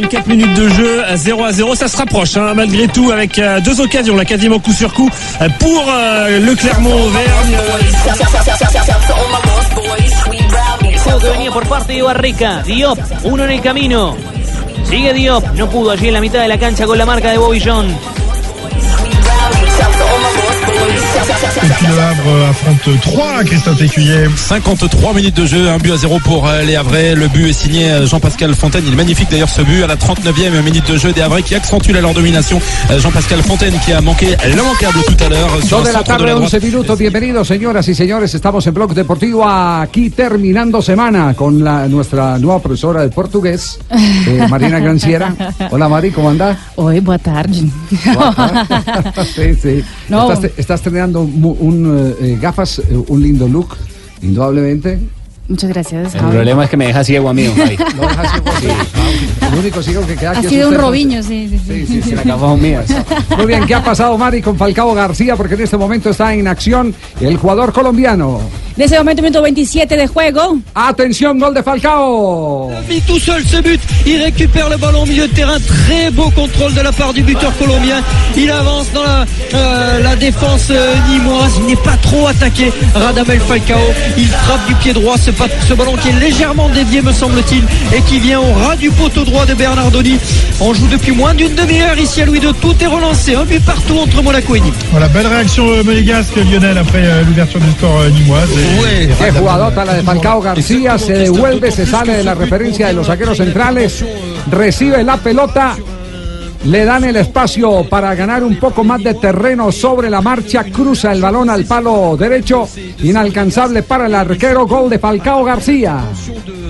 54 minutes de jeu, 0 à 0, ça se rapproche hein, malgré tout avec euh, deux occasions, là quasiment coup sur coup euh, pour euh, le Clermont Auvergne. Juego que venía por parte de. Diop, en el camino. Sigue Diop. No pudo allí en la mitad de la cancha con la marca de Bobby John. Et puis le Havre affronte 3 Christophe Écuyer. 53 minutes de jeu, un but à zéro pour euh, les Havrais. Le but est signé euh, Jean-Pascal Fontaine. Il est magnifique d'ailleurs ce but à la 39e minute de jeu des Havrais qui accentue la leur domination. Euh, Jean-Pascal Fontaine qui a manqué l'immanquable tout à l'heure un de la tarde, la 11 droite. minutos. Bienvenidos, señoras y señores. Estamos en Blog Deportivo aquí terminando semana con la, nuestra nueva profesora de portugués, eh, Marina Granciera. Hola, Mari, ¿cómo andás? Oi, boa tarde. sí, sí. No. Estás, estás estrenando mu- un, eh, gafas, eh, un lindo look, indudablemente. Muchas gracias. El Javi. problema es que me deja ciego a mí, don Javi. Lo dejas ciego, sí. El único ciego que queda Ha aquí es sido un robiño, sí, sí, sí. Sí, sí, mías. Muy bien, ¿qué ha pasado, Mari, con Falcao García? Porque en este momento está en acción el jugador colombiano. En ese momento, minuto 27 de juego. Atención, gol de Falcao. Il tout seul ce but, il récupère le ballon au milieu de terrain, très beau contrôle de la part du buteur colombien. Il avance dans la, euh, la défense euh, nimoise, il n'est pas trop attaqué. Radamel Falcao, il frappe du pied droit ce, ballon qui est légèrement dévié me semble-t-il et qui vient au ras du poteau droit de Bernardoni. On joue depuis moins d'une demi-heure ici à Louis II, tout est relancé, un but partout entre Monaco et Nîmes. Voilà, belle réaction euh, monégasque Lionel après euh, l'ouverture du score euh, nimoise. Et- Qué jugadota la de Falcao García, se devuelve, se sale de la referencia de los zagueros centrales, recibe la pelota, le dan el espacio para ganar un poco más de terreno sobre la marcha, cruza el balón al palo derecho, inalcanzable para el arquero, gol de Falcao García.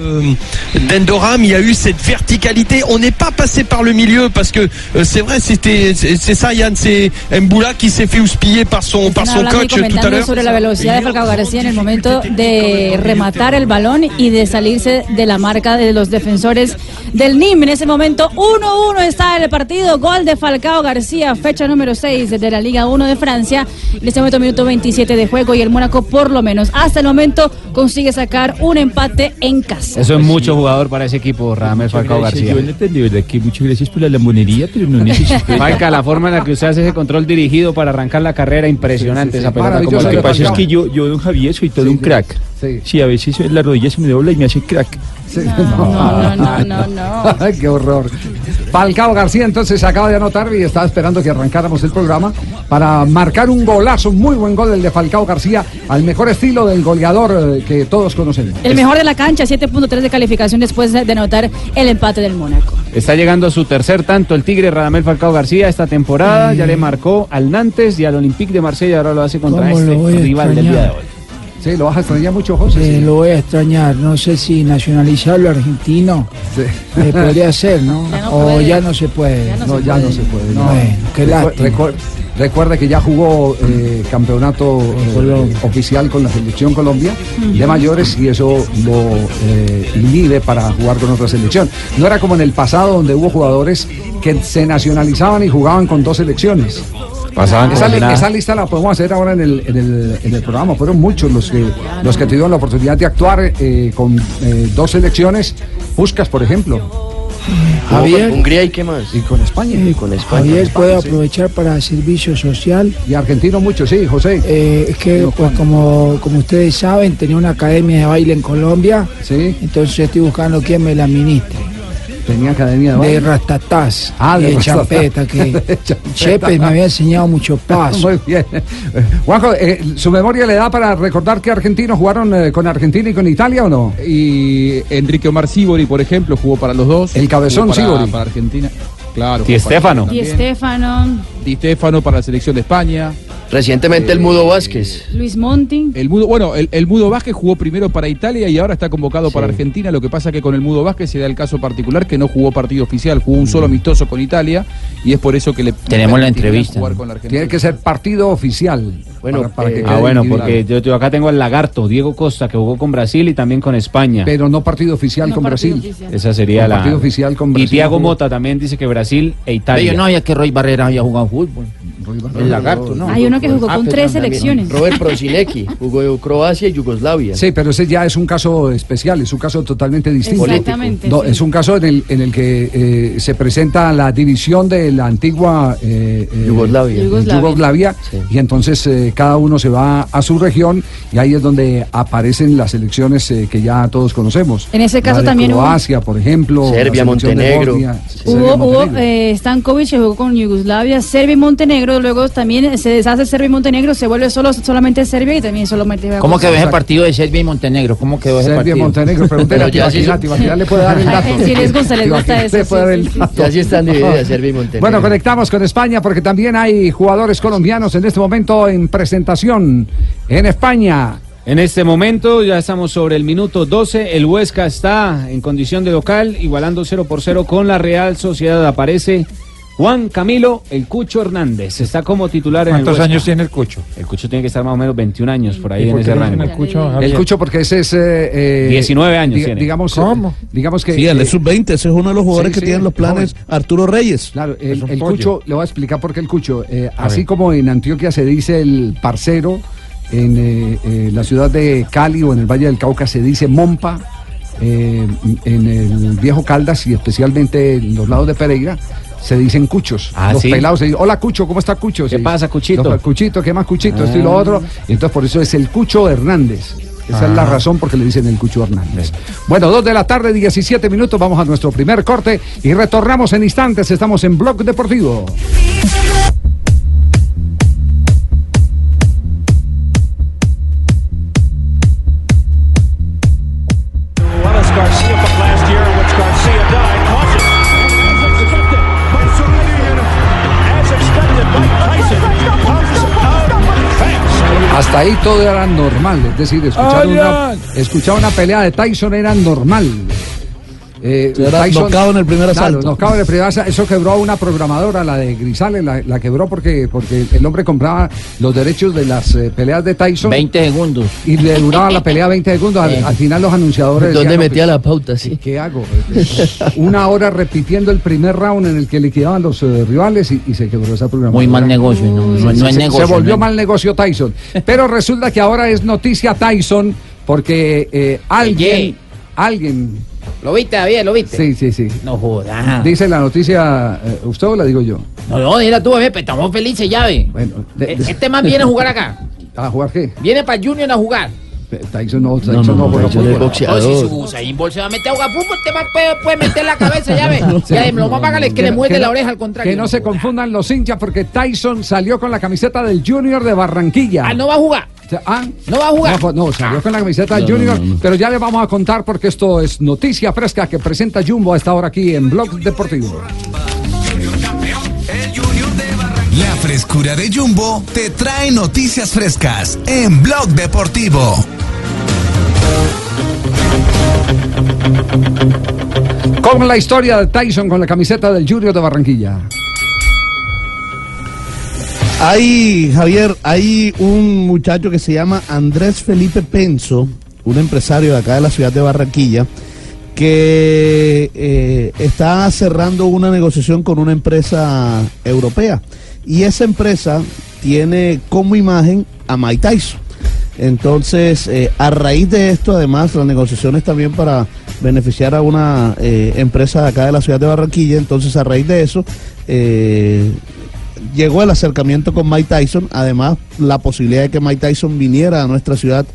De- d'Endoram, il y a eu cette verticalité. On n'est pas passé par le milieu parce que euh, c'est vrai, c'était c'est ça, Yann, c'est Mboula qui s'est fait houspiller par son par son coach tout à comentando l'heure. sobre la velocidad de Falcao García en el momento de rematar el balón y de salirse de la marca de los defensores del NIM. En ese momento, 1-1 está el partido. Gol de Falcao García, fecha número 6 de la Liga 1 de Francia. En este momento, minuto 27 de juego y el Mónaco, por lo menos hasta el momento, consigue sacar un empate en casa. Eso es mucho jugador para ese equipo, Radamel Falcao García. de verdad que muchas gracias por la lambonería, pero no necesito. Falca, la forma en la que usted hace ese control dirigido para arrancar la carrera, impresionante Sí, sí, sí. esa pelota. Como Lo que pasa es que yo, yo, don Javier, soy todo un crack. Sí. Sí, a veces la rodilla se me dobla y me hace crack. Sí. No, no, no, no, no. Ay, qué horror. Falcao García entonces se acaba de anotar y estaba esperando que arrancáramos el programa para marcar un golazo, un muy buen gol el de Falcao García, al mejor estilo del goleador eh, que todos conocemos. El mejor de la cancha, 7.3 de calificación después de anotar el empate del Mónaco. Está llegando a su tercer tanto el Tigre Radamel Falcao García esta temporada. Ya le marcó al Nantes y al Olympique de Marsella. Ahora lo hace contra ¿Cómo este rival del día de hoy. Sí, lo vas a extrañar mucho, José. Eh, Sí. lo voy a extrañar, no sé si nacionalizarlo argentino Sí. eh, podría ser, ¿no? Ya no o puede. ya no se puede. Ya no No, ya no se puede. no. Bueno, qué Recu- lástima. recu- Recuerde que ya jugó eh, campeonato eh, oficial con la selección Colombia de mayores y eso lo eh, inhibe para jugar con otra selección. No era como en el pasado donde hubo jugadores que se nacionalizaban y jugaban con dos selecciones. Pasaban esa, li- lista la podemos hacer ahora en el, en el, en el programa. Fueron muchos los que, los que tuvieron la oportunidad de actuar eh, con eh, dos selecciones. Puscas, por ejemplo. Javier. Hungría y qué más. Y con España. Eh, con España. Javier puede sí. aprovechar para servicio social. Y argentino mucho, sí, José. Eh, es que, pues, como, como ustedes saben, tenía una academia de baile en Colombia. Sí. Entonces estoy buscando quién me la administre. Tenía academia de De ratatás. Ah, de de champeta, que. Chepe me había enseñado mucho paso. Muy bien. Juanjo, eh, ¿su memoria le da para recordar que argentinos jugaron eh, con Argentina y con Italia o no? Y Enrique Omar Sibori, por ejemplo, jugó para los dos. El cabezón para, Sibori. Para Argentina. Claro. Di Stéfano. Di. Estefano, Di Stéfano para la selección de España. Recientemente el Mudo Vázquez. Luis Monti. El Mudo, bueno, el, el Mudo Vázquez jugó primero para Italia y ahora está convocado para Argentina. Lo que pasa que con el Mudo Vázquez se da el caso particular que no jugó partido oficial, jugó un solo amistoso con Italia y es por eso que le Tenemos la entrevista. jugar con la Argentina. Tiene que ser partido oficial. Bueno, para- para que eh, Ah, bueno, porque yo, yo acá tengo al lagarto, Diego Costa, que jugó con Brasil y también con España. Pero no partido oficial No con partido Brasil. oficial. Esa sería la. partido oficial con y Brasil Thiago no jugó. Mota también dice que Brasil e Italia. Yo no sabía que Roy Barrera había jugado fútbol. El lagarto, ¿no? Hay uno que jugó Ah, con pero tres selecciones. Robert Prosinecki, jugó en Croacia y Yugoslavia. Sí, pero ese ya es un caso especial, es un caso totalmente distinto. Exactamente, No, sí. Es un caso en el, en el que eh, se presenta la división de la antigua eh, eh, Yugoslavia. Yugoslavia. Yugoslavia, y entonces eh, cada uno se va a su región y ahí es donde aparecen las elecciones eh, que ya todos conocemos. En ese caso La de también hubo- Croacia, por ejemplo. Serbia, Montenegro. Bosnia, Hubo, Serbia, hubo Montenegro. eh, Stankovic que jugó con Yugoslavia, Serbia y Montenegro, luego también se deshace Serbia y Montenegro, se vuelve solo solamente Serbia y también solamente juega ¿Cómo quedó ese partido de Serbia y Montenegro? ¿Cómo quedó ese Serbia, partido? Montenegro, pregúntele Pero a ya sí Tibaquirá, son- Tibaquirá le puede dar el dato. Sí, les gusta, les gusta eso, le puede sí, dar el sí, sí. dato. Ya sí están divididas Serbia y Montenegro. Bueno, conectamos con España porque también hay jugadores colombianos en este momento en presentación en España. En este momento ya estamos sobre el minuto 12. El Huesca está en condición de local, igualando 0 por 0 con la Real Sociedad. Aparece Juan Camilo El Cucho Hernández. Está como titular en el ¿Cuántos años tiene el Cucho? El Cucho tiene que estar más o menos 21 años por ahí ¿Y en ese rango. el Cucho, El? Cucho porque ese es... eh, eh, 19 años diga- tiene. Digamos, ¿Cómo? digamos que... Sí, el eh, sub-20, ese es uno de los jugadores sí, que sí, tienen los planes joven. Arturo Reyes. Claro, el. Cucho, le voy a explicar por qué el Cucho. eh, así como en Antioquia se dice el parcero, en eh, eh, la ciudad de Cali o en el Valle del Cauca se dice Mompa, eh, en el viejo Caldas y especialmente en los lados de Pereira. Se dicen cuchos. Ah, los ¿sí? pelados se dicen, hola Cucho, ¿cómo está Cucho? ¿Qué Se- pasa, Cuchito? Los- Cuchito, ¿qué más Cuchito? Esto y lo Ah. otro. Y entonces por eso es el Cucho Hernández. Esa es la Ah. razón por que le dicen el Cucho Hernández. Bueno, dos de la tarde, 17 minutos. Vamos a nuestro primer corte y retornamos en instantes. Estamos en Blog Deportivo. Hasta ahí todo era normal. Es decir, escuchar una, escuchar una pelea de Tyson era normal. Eh, Era knockout en el primer Claro, asalto. knockout en el primer asalto. Eso quebró a una programadora, la de Grisales, la, la quebró porque, porque el hombre compraba los derechos de las eh, peleas de Tyson. 20 segundos. Y le duraba la pelea 20 segundos. Al, al final los anunciadores. ¿Dónde decían, no, metía pues, la pauta? Sí. ¿Qué hago? Una hora repitiendo el primer round en el que liquidaban los eh, rivales y, y se quebró esa programación. Muy mal negocio, no, no- no es negocio, Se volvió mal negocio Tyson. Pero resulta que ahora es noticia Tyson porque eh, alguien, alguien, ¿Lo viste, David? ¿Lo viste? sí, sí, sí. No jodas. Dice la noticia, eh, ¿usted o la digo yo? No, no, mira tú, bebé, pues estamos felices ya, ve. Bueno, de- E- de- Este más viene a jugar acá. ¿A jugar qué? Viene para Junior a jugar. Eh, Tyson no, Tyson no, no, no, juega Tyson es fútbol. boxeador. No, si su Usain Bolt se va a meter a jugar fútbol, este más puede, puede meter la cabeza, ya ve. Ya, lo más es que le muerde no- la oreja al contrario. Que no se confundan los hinchas porque Tyson salió con la camiseta del Junior de Barranquilla. Ah, no va a jugar. Sea, ah, No va a jugar. No, no, salió con la camiseta del No, no, Junior, no, no. pero ya le vamos a contar porque esto es noticia fresca que presenta Jumbo a esta hora aquí en Blog Deportivo. La frescura de Jumbo te trae noticias frescas en Blog Deportivo. Con la historia de Tyson con la camiseta del Junior de Barranquilla. Hay, Javier, hay un muchacho que se llama Andrés Felipe Penso, un empresario de acá de la ciudad de Barranquilla, que eh, está cerrando una negociación con una empresa europea. Y esa empresa tiene como imagen a Mike Tyson. Entonces, eh, a raíz de esto, además, las negociaciones también para beneficiar a una eh, empresa de acá de la ciudad de Barranquilla. Entonces, a raíz de eso, llegó el acercamiento con Mike Tyson, además la posibilidad de que Mike Tyson viniera a nuestra ciudad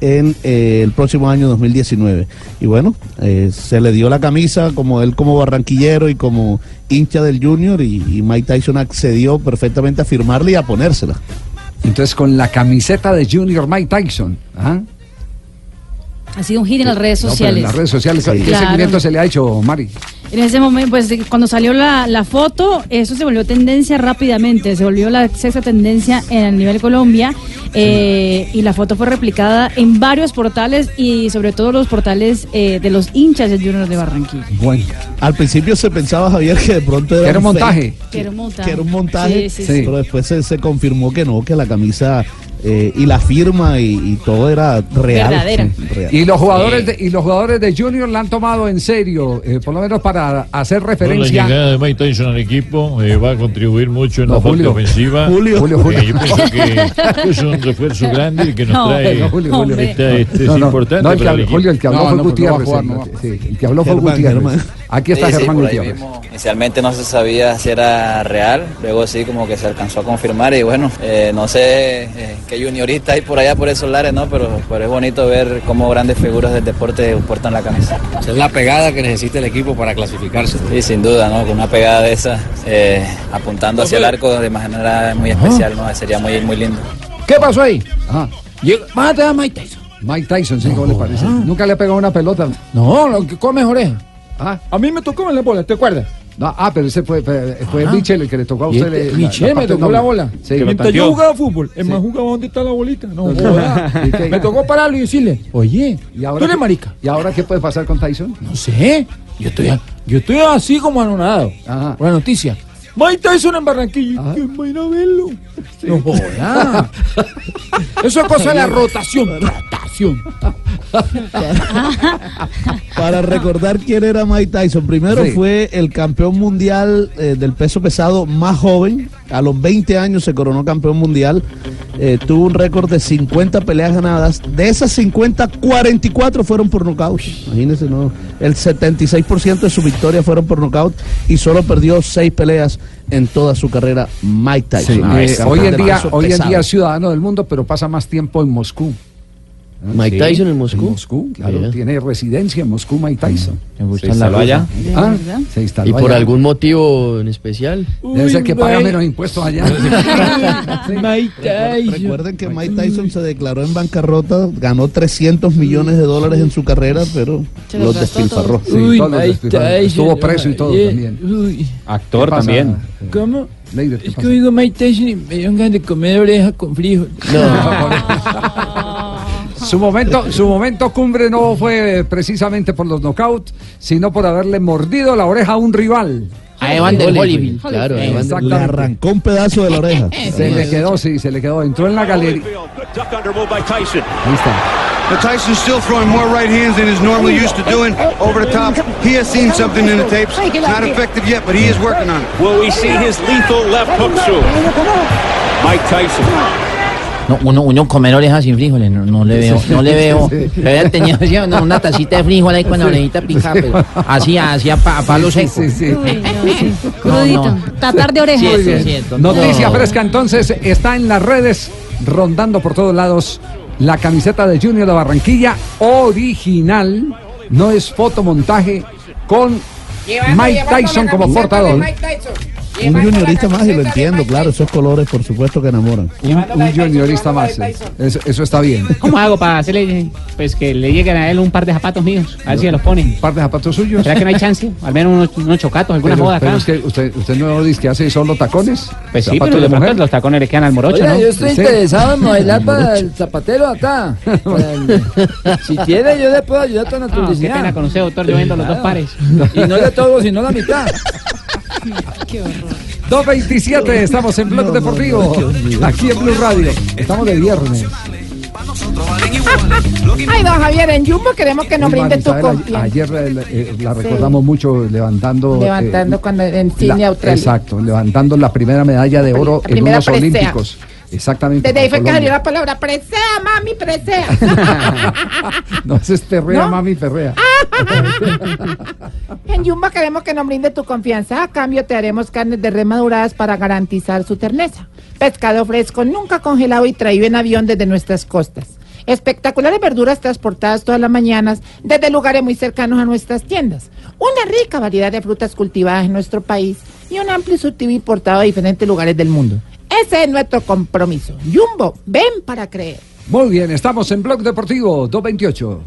en eh, el próximo año 2019. Y bueno, eh, se le dio la camisa como él como barranquillero y como hincha del Junior y, y Mike Tyson accedió perfectamente a firmarla y a ponérsela. Entonces, con la camiseta de Junior Mike Tyson. ¿ah? Ha sido un hit en las redes No, pero sociales. en las redes sociales, ¿qué Claro. seguimiento se le ha hecho, Mari? En ese momento, pues cuando salió la, la foto, eso se volvió tendencia rápidamente, se volvió la sexta tendencia en el nivel Colombia eh, y la foto fue replicada en varios portales y sobre todo los portales eh, de los hinchas del Junior de Barranquilla. Bueno. Al principio se pensaba, Javier, que de pronto era, Era un fake, montaje. Que era un montaje. que era un montaje, Sí, sí, sí. pero después se, se confirmó que no, que la camisa eh, y la firma y, y todo era real. Verdadera. Sí, real. Y los jugadores de, y los jugadores de Junior la han tomado en serio, eh, por lo menos para hacer Con la referencia. llegada de Mike Tyson al equipo eh, va a contribuir mucho en No, la parte Julio. ofensiva. Julio. Julio, Julio. Eh, yo pienso que es un refuerzo grande y que nos No, trae no, Julio, Julio. esta- este No, es no, importante no, el que para habló-. Julio, el que habló fue Gutiérrez. el- sí, el que habló fue Germán, Gutiérrez. Aquí está Sí, Germán Gutiérrez. Inicialmente no se sabía si era real, luego sí como que se alcanzó a confirmar y bueno, eh, no sé eh, qué juniorista hay por allá por esos lares, ¿no? Pero, pero es bonito ver cómo grandes figuras del deporte portan la camisa. Esa es la pegada que necesita el equipo para clasificarse. Sí, sin duda, ¿no? Con una pegada de esa, eh, apuntando hacia el arco de manera muy especial, ¿no? Sería muy, muy lindo. ¿Qué pasó ahí? Ah. Mate a Mike Tyson. Mike Tyson, sí, ¿cómo le parece? Nunca le ha pegado una pelota. No, lo que come es oreja. Ah. A mí me tocó en la bola, ¿te acuerdas? No, ah, pero ese fue, fue, fue Ah. Michel el que le tocó a usted. este- Michel me tocó la bola. Sí, Mientras yo jugaba fútbol, el más jugaba dónde está la bolita. No, joda. ¿Y qué? Me tocó pararlo y decirle, oye, ¿Y ahora tú eres qué- marica. ¿Y ahora qué puede pasar con Tyson? No sé. Yo estoy, yo estoy así como anonadado. Por la noticia. Mike Tyson en Barranquilla. ¿Quién va a ir a verlo? No joda. Eso es cosa de la rotación. Rotación. Para recordar quién era Mike Tyson, primero Sí. fue el campeón mundial eh, del peso pesado más joven. A los 20 años se coronó campeón mundial. Eh, tuvo un récord de 50 peleas ganadas. De esas 50, 44 fueron por nocaut. Imagínense, ¿no? El 76% de sus victorias fueron por nocaut y solo perdió 6 peleas en toda su carrera Mike Tyson. Sí, eh, hoy en día, hoy en día ciudadano del mundo, pero pasa más tiempo en Moscú. Mike Tyson en Moscú. En Moscú, claro. Mira. Tiene residencia en Moscú, Mike Tyson. ¿Se instaló allá? Ah, se instaló ¿Y por allá. algún motivo en especial? Debe ser que paga menos impuestos allá. Mike Tyson. Recuerden que Mike Tyson se declaró en bancarrota, ganó 300 millones de dólares en su carrera, pero Se los despilfarró. todos. Uy, Estuvo preso y todo también. uy. Actor también. ¿Cómo? Leider, ¿qué Es que oigo Mike Tyson y me dieron ganas de comer oreja con frijol. Su momento, su momento cumbre no fue precisamente por los knockouts, sino por haberle mordido la oreja a un rival. A Evander Holyfield. Claro, Eh, Evander- Le arrancó un pedazo de la oreja. Se le quedó, sí, se le quedó. Entró en la galería. Ahí está. But Tyson's still throwing more right hands than he's normally used to doing over the top. He has seen something in the tapes. Not effective yet, but he is working on it. Will we see his lethal left hook soon? Mike Tyson. No, uno, uno comer orejas sin frijoles, no, no le veo, no le veo. Le había tenido así, una, una tacita de frijol ahí con la orejita picada, pero así, así a, pa- a palo seco. Sí, sí. Uy, no, sí. Crudito. no. Tatar de orejas. Sí, Muy. Noticia No. fresca entonces está en las redes, rondando por todos lados la camiseta de Junior de Barranquilla, original, no es fotomontaje, con Mike Tyson como portador. Un juniorista más y lo entiendo, claro, esos colores por supuesto que enamoran. Un, un juniorista más. eh. Eso, eso está bien. ¿Cómo hago para hacerle, pues que le lleguen a él un par de zapatos míos? A ver si se los pone. ¿Un par de zapatos suyos? ¿Será que no hay chance? Al menos unos, unos chocatos, alguna Pero, pero acá. es que usted, usted no dice que hace solo tacones. Pues sí, zapatos pero de pronto mujer. los tacones le quedan al morocho, Oiga, ¿no? yo estoy Sí. interesado en modelar para el zapatero acá. si quiere, yo le puedo ayudar con la Ah, qué pena con usted, doctor. Yo vendo los dos pares. Y no de todo, sino la mitad. 2.27, estamos en Blog Deportivo, aquí en Blue Radio. Estamos de viernes. Ay, don Javier, en Jumbo queremos que nos brinde tu confianza. Ayer eh, eh, la recordamos mucho levantando. eh, Levantando cuando en la- Sydney, Australia. Exacto, levantando la primera medalla de oro La en unos. Olímpicos. Exactamente. Desde ahí fue que salió la palabra presea, mami, presea. No, es perrea, ¿No? mami, perrea. En Jumbo queremos que nos brinde tu confianza. A cambio te haremos carnes de res maduradas para garantizar su terneza. Pescado fresco, nunca congelado y traído en avión desde nuestras costas. Espectaculares verduras transportadas todas las mañanas desde lugares muy cercanos a nuestras tiendas. Una rica variedad de frutas cultivadas en nuestro país y un amplio surtido importado de diferentes lugares del mundo. Ese es nuestro compromiso. Jumbo, ven para creer. Muy bien, estamos en Blog Deportivo 228.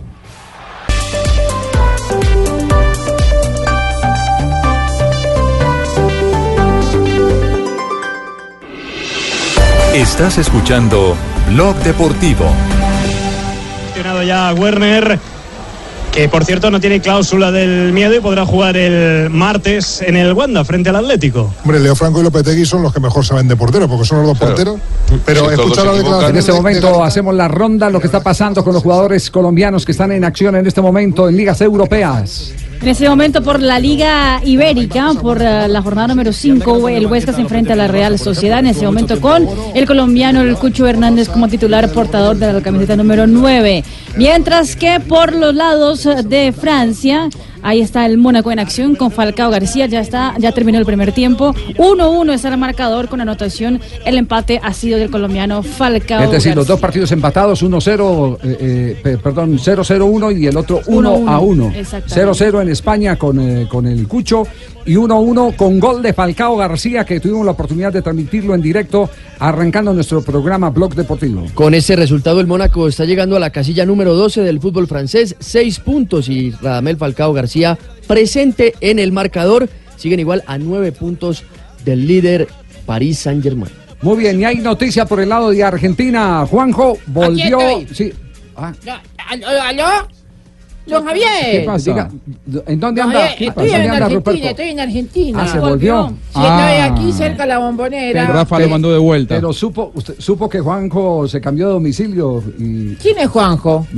Estás escuchando Blog Deportivo. Ya Werner, que por cierto no tiene cláusula del miedo y podrá jugar el martes en el Wanda frente al Atlético. Hombre, Leo Franco y Lopetegui son los que mejor saben de portero, porque son los dos porteros. Pero Sí, escuchar la declaración. En este momento hacemos la ronda, lo que está pasando con los jugadores colombianos que están en acción en este momento en ligas europeas. En este momento por la Liga Ibérica, por eh, la jornada número 5, el Huesca se enfrenta a la Real Sociedad, en este momento con el colombiano el Cucho Hernández como titular portador de la camiseta número 9. Mientras que por los lados de Francia, ahí está el Mónaco en acción con Falcao García, ya está, ya terminó el primer tiempo. 1-1 está el marcador con anotación, el empate ha sido del colombiano Falcao Es decir, los García. dos partidos empatados, 1-0, eh, eh, pe- perdón, 0-0-1 y el otro 1-1. Exactamente. 0-0 en España con, eh, con el Cucho y 1-1 con gol de Falcao García que tuvimos la oportunidad de transmitirlo en directo arrancando nuestro programa Blog Deportivo. Con ese resultado, el Mónaco está llegando a la casilla número 12 del fútbol francés, seis puntos y Radamel Falcao García presente en el marcador. Siguen igual a nueve puntos del líder París Saint-Germain. Muy bien, y hay noticia por el lado de Argentina. Juanjo volvió. estoy. Sí. Ah, ¿Aló? Don Javier. ¿Qué pasa? Diga, ¿En dónde anda? Javier, ¿Qué estoy pasa? en ¿Dónde anda Argentina, Ruperto? estoy en Argentina. Ah, ¿se volvió? Sí, estoy Ah. aquí cerca de la bombonera. El Rafa lo mandó de vuelta. Pero supo, usted, supo que Juanjo se cambió de domicilio y. ¿Quién es Juanjo?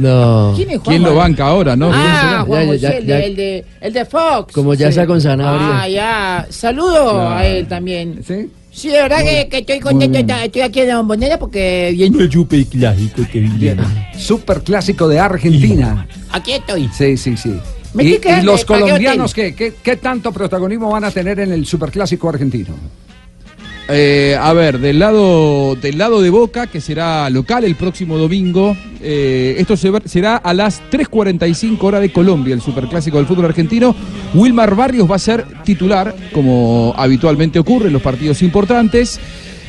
No. ¿Quién es Juanjo? ¿Quién lo banca ahora, no? Ah, Juan Ya, ya, José, ya, el, de, el, de, el de Fox. Como ya está con Sanabria. Ah, ya. Saludo Claro. a él también. ¿Sí? Sí, de verdad que, que estoy contento. Estoy aquí en la bombonera porque viene el super clásico que viene. Super clásico de Argentina. Aquí estoy. Sí, sí, sí. Me Y, los colombianos, ¿qué, qué, qué tanto protagonismo van a tener en el superclásico argentino? Eh, a ver, del lado, del lado de Boca, que será local el próximo domingo, eh, esto será a las 3.45 horas de Colombia, el superclásico del fútbol argentino. Wilmar Barrios va a ser titular, como habitualmente ocurre en los partidos importantes.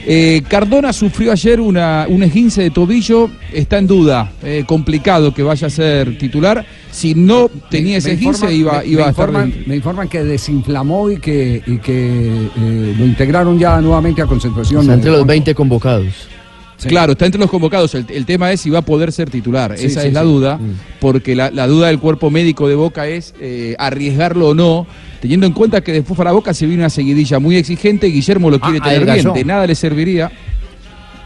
Eh, Cardona sufrió ayer una, un esguince de tobillo, está en duda, complicado que vaya a ser titular. Si no tenía ese esguince, iba, me- iba me a estar informan, me informan que desinflamó y que, y que eh, lo integraron ya nuevamente a concentración. Está entre los Eh, 20 convocados. Claro, está entre los convocados. El, el tema es si va a poder ser titular. Sí, Esa sí, es la sí. duda, Mm. porque la, la duda del cuerpo médico de Boca es eh, arriesgarlo o no, teniendo en cuenta que después para Boca se viene una seguidilla muy exigente. Guillermo lo quiere Ah, tener bien, de nada le serviría.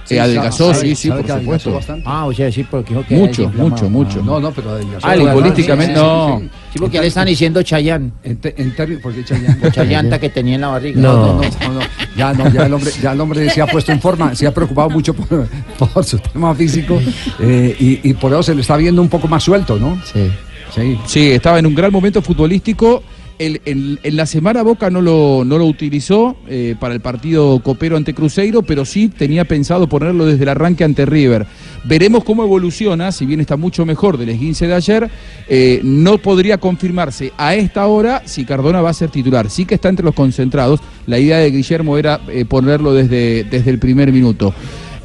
Sí, Eh, adelgazó, sabe- sí, sí, por supuesto. bastante. Ah, o sea, sí, porque dijo que Mucho, mucho, mucho. No, no, pero adelgazó. Ah, futbolísticamente, Sí, sí, no. sí, sí. Sí, porque le están diciendo Chayán. En, te- en términos, ¿por qué Chayanne? Chayanta que tenía en la barriga. No, no, no, no, no. Ya, no, ya el hombre, ya el hombre se ha puesto en forma, se ha preocupado mucho por, por su tema físico eh, y, y por eso se le está viendo un poco más suelto, ¿no? Sí. Sí. Sí, estaba en un gran momento futbolístico. En la semana Boca no lo, no lo utilizó eh, para el partido copero ante Cruzeiro, pero sí tenía pensado ponerlo desde el arranque ante River. Veremos cómo evoluciona, si bien está mucho mejor del esguince de ayer, eh, no podría confirmarse a esta hora si Cardona va a ser titular. Sí que está entre los concentrados. La idea de Guillermo era eh, ponerlo desde, desde el primer minuto.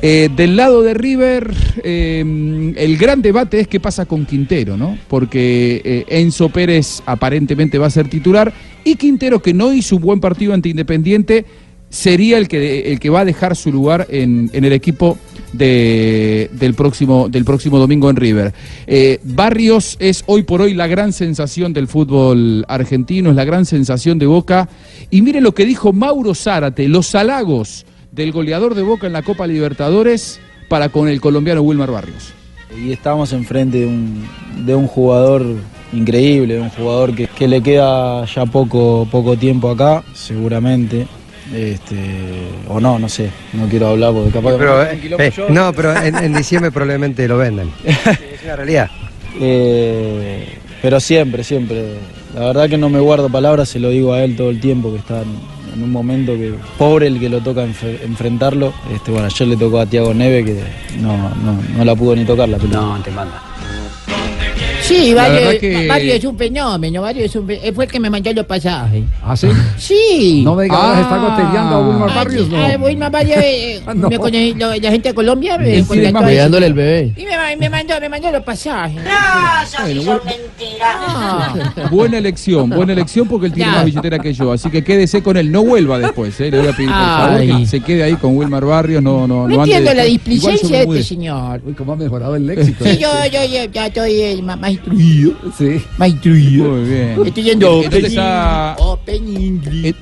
Eh, del lado de River, eh, el gran debate es qué pasa con Quintero, ¿no? Porque eh, Enzo Pérez aparentemente va a ser titular y Quintero, que no hizo un buen partido ante Independiente, sería el que, el que va a dejar su lugar en, el equipo de- del, próximo, del próximo domingo en River. Barrios es hoy por hoy la gran sensación del fútbol argentino, es la gran sensación de Boca. Y mire lo que dijo Mauro Zárate, los halagos del goleador de Boca en la Copa Libertadores para con el colombiano Wilmar Barrios. Y estamos enfrente de un, de un jugador increíble, de un jugador que, que le queda ya poco, poco tiempo acá, seguramente. Este, o no, no sé, no quiero hablar porque capaz que Pero, me eh, eh, yo. no, pero en, en diciembre probablemente lo venden. Es una realidad. Eh, pero siempre, siempre. La verdad que no me guardo palabras, se lo digo a él todo el tiempo, que está en, en un momento que pobre el que lo toca enf- enfrentarlo. Este, bueno, ayer le tocó a Tiago Neve que no, no, no la pudo ni tocar la pelota. No, te manda. Sí, Barrio, que- Barrio es un fenómeno, Barrio es un él fue el que me mandó los pasajes. ¿Ah, sí? Sí. No me diga, ahora se está goteando a Wilmar Ah, Barrios, sí. no. Ah, Wilmar Barrios, eh, Ah, no. me conocí- lo- la gente de Colombia me Sí, cuidándole el bebé. Y me, ma- me mandó, me mandó los pasajes. Bueno, bu- Buena elección, buena elección porque él tiene Ya. más billetera que yo. Así que quédese con él, no vuelva después. ¿eh? Le voy a pedir por favor que se quede ahí con Wilmar Barrios. No, no, No no entiendo la displicencia de este señor. Uy, cómo ha mejorado el léxico. Sí, yo, yo, yo ya estoy eh, más, instruido. Sí. Muy bien. Estoy yendo Entonces está- Open English.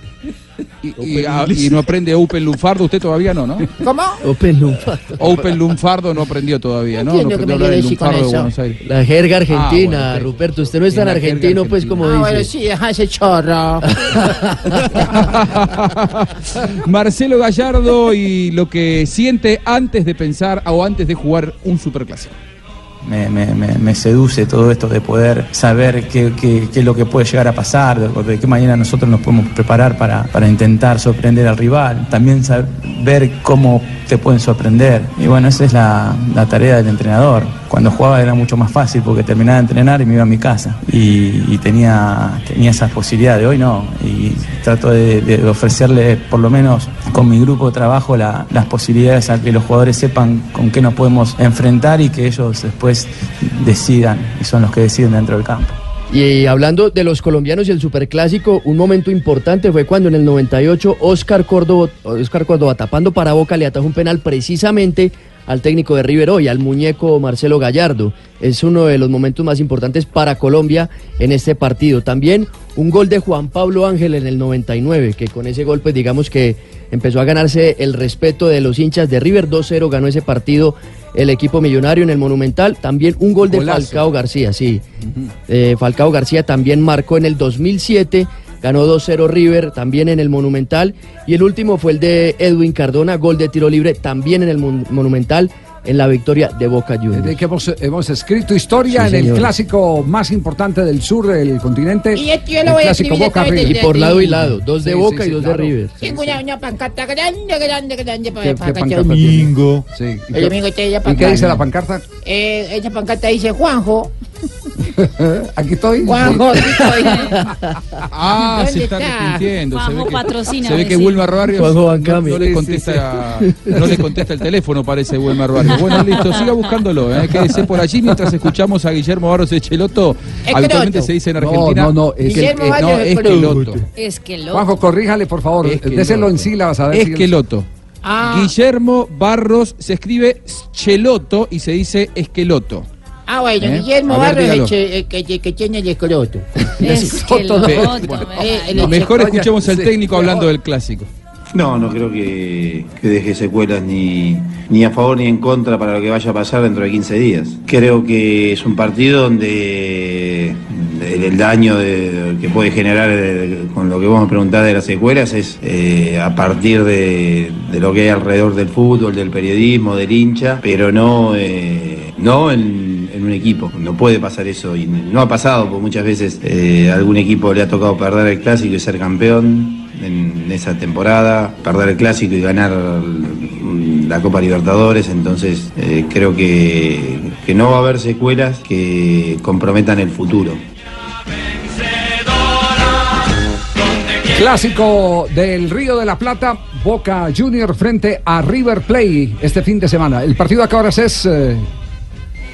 Y, y- ah, y no aprende Open Lunfardo, usted todavía no, ¿no? ¿Cómo? Open Lunfardo. Open Lunfardo no aprendió todavía, ¿no? No aprendió hablar Lunfardo de. Buenos Aires. La jerga argentina, Ah, bueno, ok. Ruperto. Usted no es tan argentino, pues, como Ah, bueno, dice. sí, deja ese chorro. Marcelo Gallardo y lo que siente antes de pensar o antes de jugar un superclásico. Me, seduce todo esto de poder saber qué, es lo que puede llegar a pasar, de, qué manera nosotros nos podemos preparar para, para intentar sorprender al rival, también saber ver cómo te pueden sorprender. Y bueno, esa es la, tarea del entrenador. Cuando jugaba era mucho más fácil porque terminaba de entrenar y me iba a mi casa. Y, tenía, tenía esa posibilidad de hoy no. Y trato de, ofrecerle, por lo menos con mi grupo de trabajo, la- las posibilidades a que los jugadores sepan con qué nos podemos enfrentar y que ellos después decidan, y son los que deciden dentro del campo. Y hablando de los colombianos y el superclásico, un momento importante fue cuando en el 98 Oscar Córdoba, Oscar Córdoba tapando para Boca le atajó un penal precisamente al técnico de River hoy, al muñeco Marcelo Gallardo. Es uno de los momentos más importantes para Colombia en este partido. También un gol de Juan Pablo Ángel en el 99, que con ese gol pues digamos que empezó a ganarse el respeto de los hinchas de River. 2-0 ganó ese partido el equipo millonario en el Monumental. También un gol de Golazo. Falcao García, sí. Eh, Falcao García también marcó en el 2007, ganó 2-0 River, también en el Monumental. Y el último fue el de Edwin Cardona, gol de tiro libre, también en el Mon- Monumental, en la victoria de Boca Juniors. Desde que hemos, hemos escrito historia Sí, en el señor. clásico más importante del sur del continente. Y esto yo lo el voy a clásico escribir Boca a través River. Y por lado y lado, dos de Sí, Boca sí, y dos claro. de River. Tengo una, una pancarta grande, grande, grande para, ¿Qué- para qué pancarta tiene? Sí. ¿Y El domingo te ella ¿Y qué dice la pancarta? Eh, esa pancarta dice Juanjo. Aquí estoy. Juanjo, aquí estoy. Ah, se ¿Dónde está arrepintiendo. Se ve que, se ve que sí. Wilmar Barrios Juanjo no, no le Sí, sí, contesta, no le contesta el teléfono, parece Wilmar Barrios. Bueno, listo, siga buscándolo. ¿eh? Quédese por allí mientras escuchamos a Guillermo Barros Echeloto. Habitualmente se dice en No, Argentina. no, no, es- que eh, no, Esqueloto. Es que lo. Juanjo, corríjale, por favor. Esqueloto. Déselo en sílabas a ver Esqueloto. Ah. Guillermo Barros se escribe Cheloto y se dice Esqueloto. Ah, bueno, ¿Eh? Guillermo ver, Barros, el el que, tiene el escroto. Es que lo. Ve, Eh, el Mejor escroto. escuchemos al técnico hablando del clásico. No, no creo que, que deje secuelas ni, ni a favor ni en contra para lo que vaya a pasar dentro de 15 días. Creo que es un partido donde el, el daño de- que puede generar eh, con lo que vos me preguntás de las secuelas es eh, a partir de, de lo que hay alrededor del fútbol, del periodismo, del hincha, pero no, eh, no en un equipo. No puede pasar eso y no ha pasado, porque muchas veces eh, algún equipo le ha tocado perder el clásico y ser campeón en esa temporada, perder el clásico y ganar la Copa Libertadores, entonces eh, creo que, que no va a haber secuelas que comprometan el futuro. Clásico del Río de la Plata, Boca Junior frente a River Play este fin de semana. El partido a qué horas es, eh,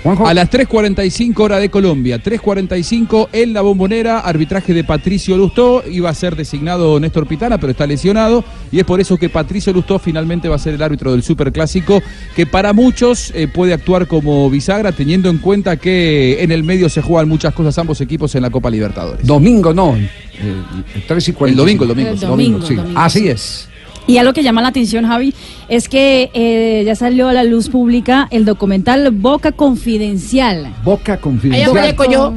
Juanjo. A las 3.45 hora de Colombia, 3.45 en la bombonera, arbitraje de Patricio Lustó, iba a ser designado Néstor Pitana, pero está lesionado, y es por eso que Patricio Lustó finalmente va a ser el árbitro del Superclásico, que para muchos eh, puede actuar como bisagra, teniendo en cuenta que en el medio se juegan muchas cosas ambos equipos en la Copa Libertadores. Domingo, no. eh, el 3 y 45. El domingo, el domingo, El domingo, sí. domingo, Así sí. es. Y algo que llama la atención, Javi, es que eh, ya salió a la luz pública el documental Boca Confidencial. Boca Ahí Confidencial. aparezco yo.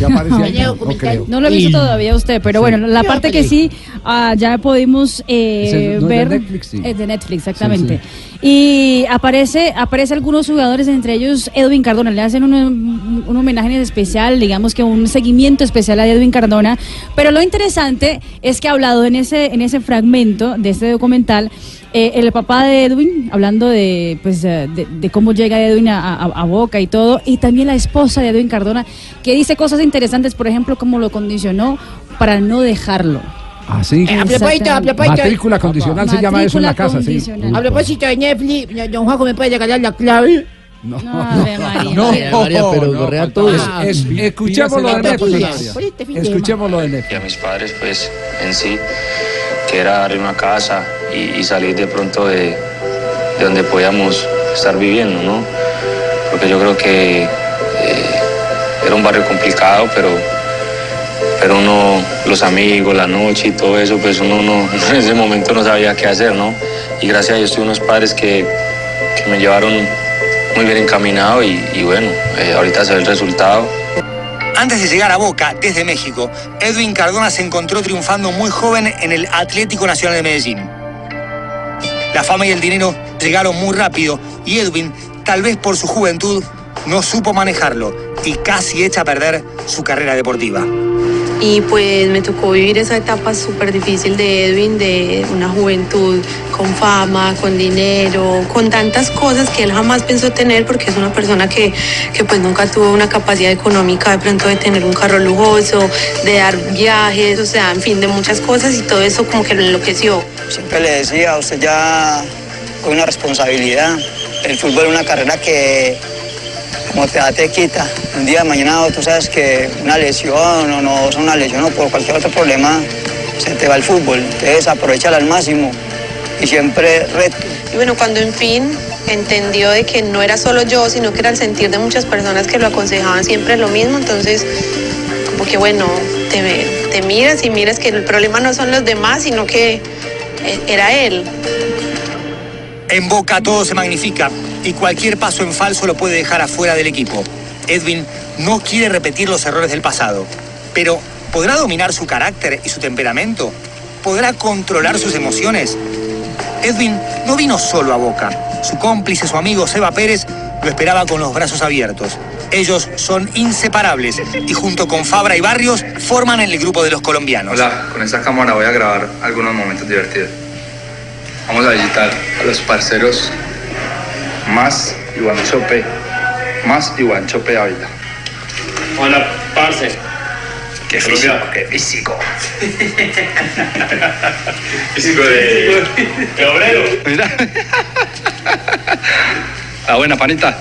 Ya aparece ahí, Ahí no, lo he visto Y- todavía usted, pero bueno, la Yo parte que sí ah, ya pudimos eh, Ese no es de ver Netflix, sí. es de Netflix, exactamente. Sí, Y aparece, aparece algunos jugadores, entre ellos Edwin Cardona. Le hacen un, un homenaje especial, digamos que un seguimiento especial a Edwin Cardona. Pero lo interesante es que ha hablado en ese, en ese fragmento de este documental eh, el papá de Edwin, hablando de, pues, eh, de, de cómo llega Edwin a, a- a Boca y todo, y también la esposa de Edwin Cardona, que dice cosas interesantes, por ejemplo, cómo lo condicionó para no dejarlo. Así. Eh, a propósito, a propósito. Matrícula condicional se llama eso en la casa, sí. A propósito de Netflix, don Juanjo me puede regalar la clave. No. No, María, pero no, Correa todo. Es- es- escuchemos lo de Netflix. Este fin de Escuchemos lo de Netflix. y a mis padres pues en sí, era darle una casa y, salir de pronto de, de donde podíamos estar viviendo, ¿no? Porque yo creo que eh, era un barrio complicado, pero, pero uno, los amigos, la noche y todo eso, pues uno no, en ese momento no sabía qué hacer, ¿no? Y gracias a Dios tuve unos padres que, me llevaron muy bien encaminado y, y bueno, eh, ahorita se ve el resultado. Antes de llegar a Boca, desde México, Edwin Cardona se encontró triunfando muy joven en el Atlético Nacional de Medellín. La fama y el dinero llegaron muy rápido y Edwin, tal vez por su juventud, no supo manejarlo y casi echa a perder su carrera deportiva. Y pues me tocó vivir esa etapa súper difícil de Edwin, de una juventud con fama, con dinero, con tantas cosas que él jamás pensó tener porque es una persona que, que pues nunca tuvo una capacidad económica de pronto de tener un carro lujoso, de dar viajes, o sea, en fin, de muchas cosas y todo eso como que lo enloqueció. Siempre le decía, usted ya con una responsabilidad. El fútbol es una carrera que, como te da, te quita. Un día de mañana tú sabes que una lesión o no es una lesión o por cualquier otro problema se te va el fútbol. Entonces aprovechala al máximo y siempre reto. Y bueno, cuando en fin entendió de que no era solo yo, sino que era el sentir de muchas personas que lo aconsejaban siempre lo mismo, entonces como que bueno, te, miras y miras que el problema no son los demás, sino que eh, era él. En Boca todo se magnifica y cualquier paso en falso lo puede dejar afuera del equipo. Edwin no quiere repetir los errores del pasado, pero ¿podrá dominar su carácter y su temperamento? ¿Podrá controlar sus emociones? Edwin no vino solo a Boca. Su cómplice, su amigo Seba Pérez, lo esperaba con los brazos abiertos. Ellos son inseparables y junto con Fabra y Barrios forman el grupo de los colombianos. Hola, con esta cámara voy a grabar algunos momentos divertidos. Vamos a visitar a los parceros Más Iván Chope, Más Iván Chope Ávila. Hola, parce. Qué físico, qué físico. físico de, de obrero. La buena panita.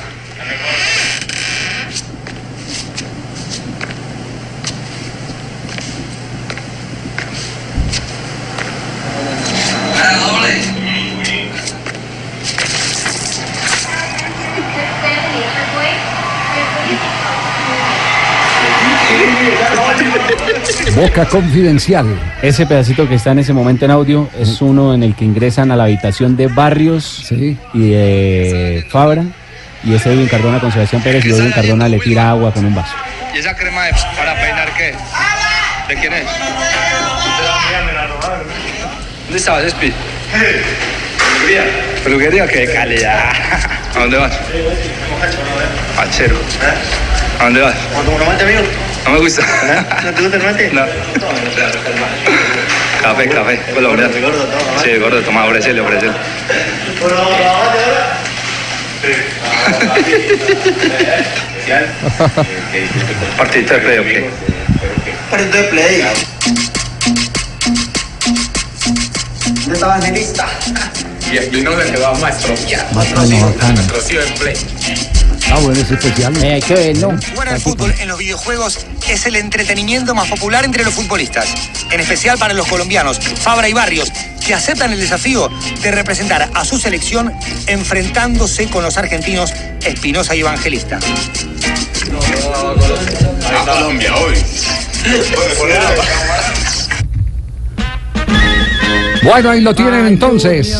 Boca Confidencial. Ese pedacito que está en ese momento en audio es uno en el que ingresan a la habitación de Barrios y de Fabra. Y es Edwin Cardona con Sebastián Pérez y Edwin Cardona le tira agua con un vaso. ¿Y esa crema de- para peinar qué? ¿De quién es? ¿Dónde estabas, Espi? Peluquería. Peluquería, qué calidad. ¿A dónde vas? Pachero. ¿A dónde vas? ¿Un mate, amigo? No me gusta. ¿No te gusta el mate? No. Café, café. Colombiano. Sí, gordo, toma, ofrecele, ofrecele. Partidito de play, ok. Partido de play. ¿Dónde está Evangelista? Y aquí no se va a estropear. Trocío de play. Ah, bueno, es especial. hay que verlo. Jugar al fútbol en los videojuegos es el entretenimiento más popular entre los futbolistas, en especial para los colombianos, Fabra y Barrios, que aceptan el desafío de representar a su selección enfrentándose con los argentinos Espinosa y Evangelista. A Colombia hoy. Bueno, ahí lo tienen entonces.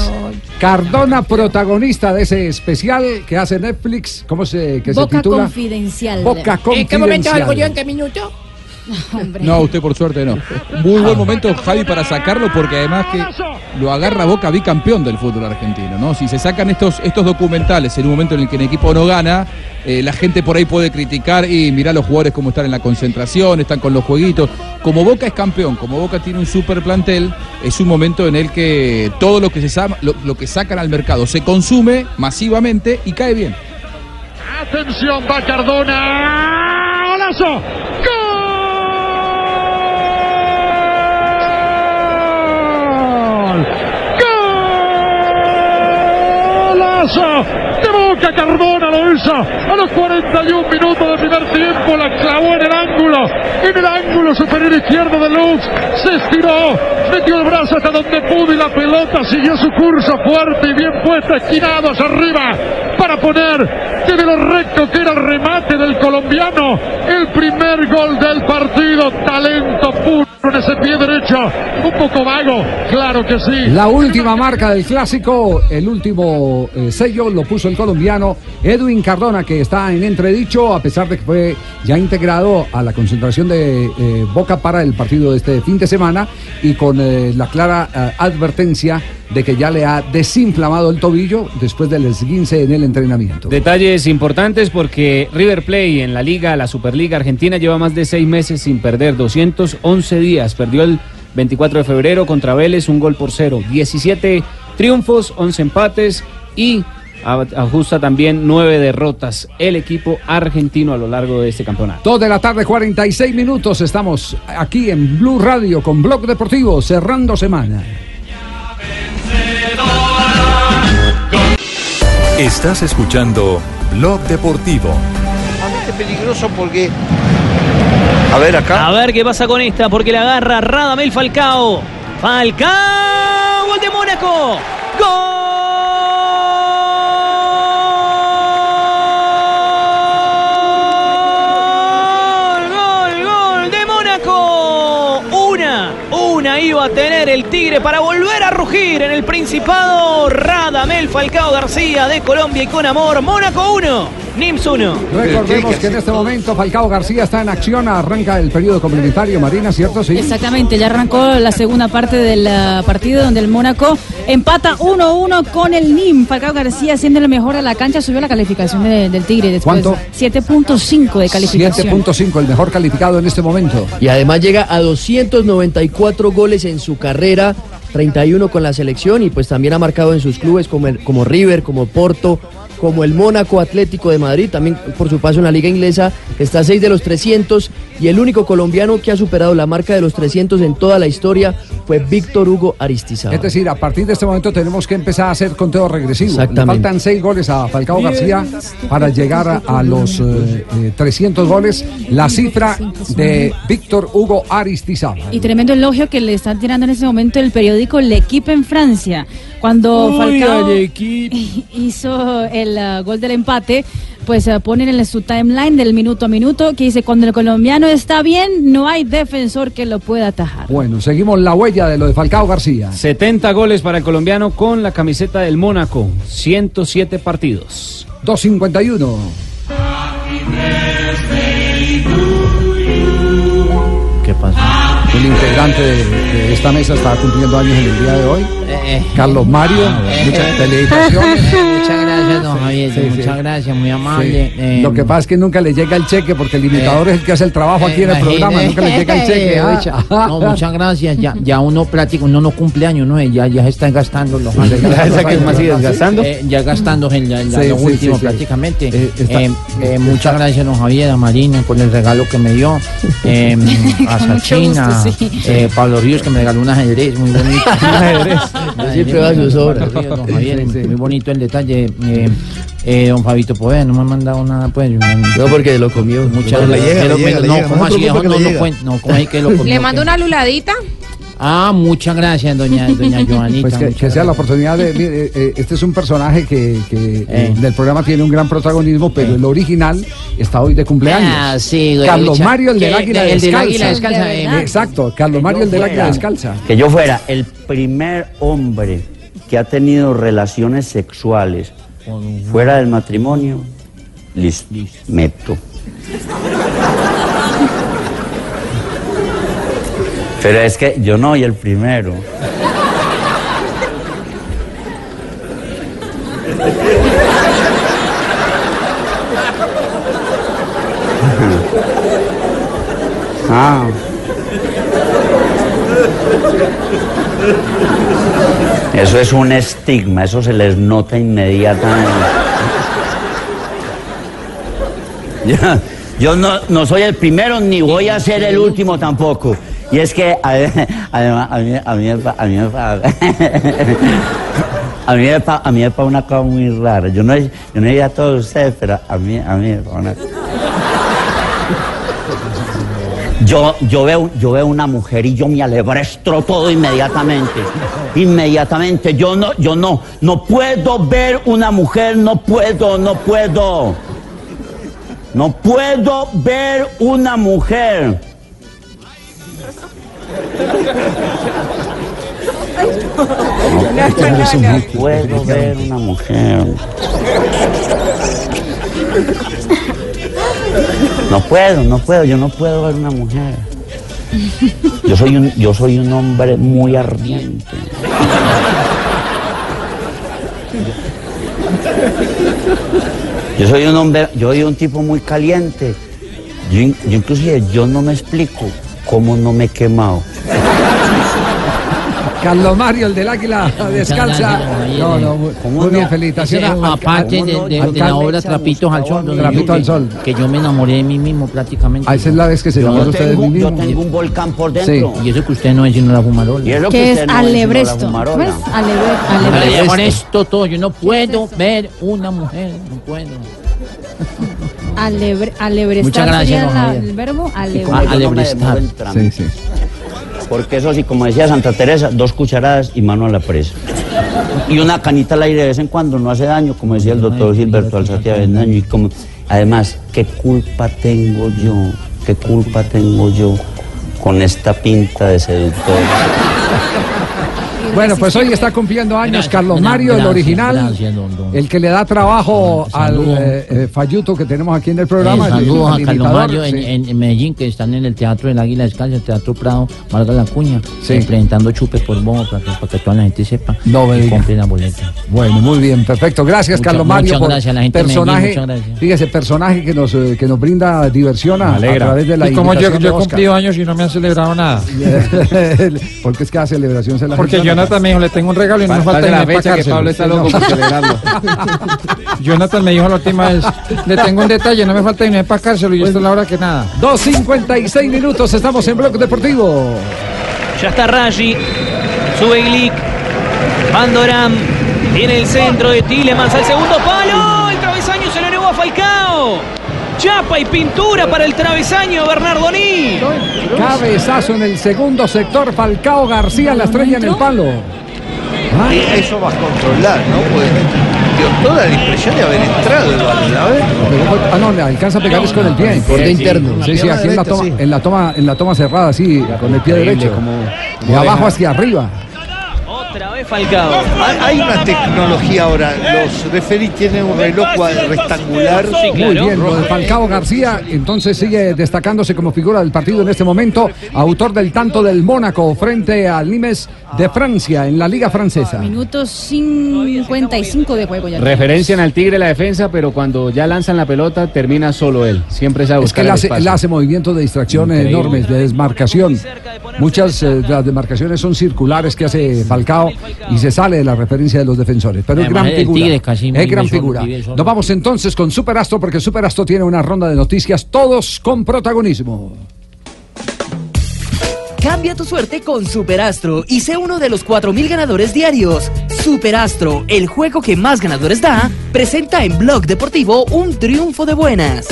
Cardona, protagonista de ese especial que hace Netflix. ¿Cómo se, que se Boca titula? confidencial. Boca ¿En qué momento Confidencial. salgo yo? ¿En qué minuto? No, usted por suerte no. Muy buen momento, Javi, para sacarlo porque además que lo agarra Boca bicampeón del fútbol argentino, ¿no? Si se sacan estos, estos documentales en un momento en el que el equipo no gana, eh, la gente por ahí puede criticar y mirar los jugadores cómo están en la concentración, están con los jueguitos. Como Boca es campeón, como Boca tiene un super plantel, es un momento en el que todo lo que, se sa- lo, lo que sacan al mercado se consume masivamente y cae bien. Atención, va Cardona. ¡Golazo! ¡Golazo! De Boca Cardona lo hizo a los 41 minutos del primer tiempo. La clavó en el ángulo, en el ángulo superior izquierdo de Luz. Se estiró, metió el brazo hasta donde pudo y la pelota siguió su curso fuerte y bien puesta, esquinado hacia arriba para poner desde lo recto que era el remate del colombiano. El primer gol del partido. Talento puro en ese pie derecho. Un poco vago, claro que sí. La última marca del clásico, el último eh, sello lo puso el colombiano Edwin Cardona, que está en entredicho, a pesar de que fue ya integrado a la concentración de eh, Boca para el partido de este fin de semana y con eh, la clara advertencia de que ya le ha desinflamado el tobillo después del esguince en el entrenamiento. Detalles importantes porque River Plate en la Liga, la Superliga Argentina, lleva más de seis meses sin perder, 211 días. Perdió el 24 de febrero contra Vélez, un gol por cero. 17 triunfos, 11 empates y ajusta también nueve derrotas el equipo argentino a lo largo de este campeonato. Dos de la tarde, 46 minutos. Estamos aquí en Blue Radio con Blog Deportivo, cerrando semana. Estás escuchando Blog Deportivo. Es peligroso porque. A ver acá. A ver qué pasa con esta, porque la agarra Radamel Falcao. Falcao, gol de Mónaco. Gol, iba a tener el Tigre para volver a rugir en el Principado. Radamel Falcao García de Colombia y con amor. Mónaco 1, Nims 1. Recordemos que en este momento Falcao García está en acción, arranca el periodo complementario, Marina, ¿cierto? Sí. Exactamente, ya arrancó la segunda parte del ah, partido donde el Mónaco empata 1-1 con el NIM. Falcao García siendo el mejor de la cancha, subió la calificación de- del Tigre después. ¿Cuánto? 7.5 de calificación. 7.5, el mejor calificado en este momento. Y además llega a 294 goles en su carrera, 31 con la selección y pues también ha marcado en sus clubes como, como River, como Porto, como el Mónaco Atlético de Madrid, también por su paso en la liga inglesa, que está a 6 de los 300 y el único colombiano que ha superado la marca de los 300 en toda la historia fue Víctor Hugo Aristizábal. Es decir, a partir de este momento tenemos que empezar a hacer conteo regresivo. Le Exactamente. faltan seis goles a Falcao García para llegar a, a los eh, eh, 300 goles. La cifra de Víctor Hugo Aristizábal. Y tremendo elogio que le están tirando en ese momento el periódico L'Equipe en Francia. Cuando Uy, Falcao hizo el ah, gol del empate, pues ah, ponen en su timeline del minuto a minuto que dice, cuando el colombiano está bien, no hay defensor que lo pueda atajar. Bueno, seguimos la huella de lo de Falcao García. 70 goles para el colombiano con la camiseta del Mónaco, 107 partidos. 251. ¿Qué pasa? Un integrante de, de esta mesa está cumpliendo años en el día de hoy. Carlos Mario, muchas felicitaciones. Muchas gracias, don Javier. Sí, sí. muchas gracias, muy amable. Eh, Lo que pasa es que nunca le llega el cheque porque el imitador es el que hace el trabajo aquí en el programa, nunca le llega el cheque. ah. No, muchas gracias. Ya, ya uno práctico, uno no cumple años, ¿no? Ya, ya se está gastando los años. ¿Esa que más? Eh, ya gastando en la- la- Sí, lo sí, último prácticamente. Eh, está- Eh, eh, muchas gracias, don Javier, a Marina por el regalo que me dio. Eh, a Sachina, sí. eh, Pablo Ríos que me regaló un ajedrez muy bonito. Siempre va a sus obras. Don Javier, muy bonito el detalle. Eh, eh, don Fabito Poe, no me ha mandado nada, pues. No, porque lo comió. Muchas gracias. no, llega, no ¿cómo se así? no, no. Le mando una luladita. Ah, muchas gracias, doña, doña Joanita. Pues que, sea la oportunidad de. mire, eh, este es un personaje que, que, eh, del programa tiene un gran protagonismo, pero el original está hoy de cumpleaños. Ah, sí, güey, Carlos Mario, el del Águila el del Descalza. Águila Descalza, eh. Exacto, Carlos Mario, el del Águila Descalza. Que yo fuera el primer hombre que ha tenido relaciones sexuales fuera del matrimonio, listo, meto. Pero es que yo no soy el primero. Ah. Eso es un estigma, eso se les nota inmediatamente. Yo, no, no soy el primero ni voy a ser el último tampoco. Y es que a- además a mí, a mí a mí a mí mí me una cosa muy rara. Yo no, yo no diría a todos ustedes, pero a mí, a mí me pasa una yo, yo, veo, yo veo una mujer y yo me alebrestro todo inmediatamente. Inmediatamente. Yo no, yo no, no puedo ver una mujer, no puedo, no puedo. No puedo ver una mujer. No puedo ver una mujer. No puedo, no puedo, yo no puedo ver una mujer. Yo soy un, yo soy un hombre muy ardiente. Yo soy un hombre, yo soy un tipo muy caliente. Yo, yo inclusive, yo no me explico cómo no me he quemado. Carlos Mario, el del águila descalza. No, no, muy, muy bien, felicitaciones. Ese es al- una parte al- de, de- al- de la obra Trapitos al Sol. Trapitos al que- Sol. Que yo me enamoré de mí mismo prácticamente. Ah, esa es la vez que se Yo enamoró usted de mí yo mismo. tengo un volcán por dentro. Sí, y eso que usted no es sino la fumarola. Y es lo Que es usted no alebresto. ¿Cómo es? Alebresto. con esto todo, yo no puedo ver una mujer, no puedo. Alebre- alebrestar Muchas gracias, sería don la- Javier. el verbo alebrestar. no. Sí, sí. Porque eso sí, como decía Santa Teresa, dos cucharadas y mano a la presa. Y una canita al aire de vez en cuando no hace daño, como decía el doctor Gilberto Alzate Avendaño. Y como, además, ¿qué culpa tengo yo? ¿Qué culpa tengo yo con esta pinta de seductor? Bueno, pues hoy está cumpliendo años Carlos Mario, el original, gracias, don- don. el que le da trabajo al eh, eh, Falluto que tenemos aquí en el programa. Eh, saludos a Carlos Mario en, sí. en- en Medellín, que están en el Teatro del Águila Descalza, el Teatro Prado, Marga La Cuña, Sí. presentando chupes por bono para que, para que toda la gente sepa No y compre la boleta. Bueno, muy bien, perfecto. Gracias, Carlos Mario, muchas por gracias a la gente de Medellín, personaje, muchas gracias. fíjese, personaje que nos, eh, que nos brinda diversión a, través de la Y como yo, yo he cumplido años y no me han celebrado nada. Porque es que la celebración se la Porque gente- Jonathan me dijo, le tengo un regalo y no me falta la fecha que. Pablo está loco por celebrarlo. Jonathan me dijo la última vez, le tengo un detalle, no me falta dinero para cárcel y esto es la hora que nada. 2.56 minutos, estamos en Bloque Deportivo. Ya está Raji. Sube Glick. Bandoram. Viene el centro de Tilemans al segundo palo. El travesaño se lo negó a Falcao. Chapa y pintura para el travesaño Bernardoni. Cabezazo en el segundo sector, Falcao García, la estrella en el palo. Y eso va a controlar, ¿no? Pues dio toda la impresión de haber entrado. A ver. Ah, no, le alcanza a pegar es con el pie. Borde interno. Sí, sí, aquí en la toma, en la toma, en la toma cerrada, sí, con el pie derecho. cómo- De abajo hacia arriba. Otra vez Falcao. Hay- Hay una tecnología ahora. Los referís tienen un reloj rectangular. Muy bien, lo de Falcao García, entonces sigue destacándose como figura del partido en este momento, autor del tanto del Mónaco frente al Nimes de Francia en la Liga Francesa. Minuto 55 de juego ya. Referencian al Tigre la defensa, pero cuando ya lanzan la pelota termina solo él. Siempre sabe Es buscar que él hace, él hace movimientos de distracción Increíble. enormes, de desmarcación. Muchas eh, de las demarcaciones son circulares que hace Falcao y se sale de la referencia de los defensores. Pero es gran figura. Tigre casi es gran figura. Nos vamos entonces con Superastro porque Superastro tiene una ronda de noticias, todos con protagonismo. Cambia tu suerte con Superastro y sé uno de los 4.000 ganadores diarios. Superastro, el juego que más ganadores da, presenta en Blog Deportivo un triunfo de buenas.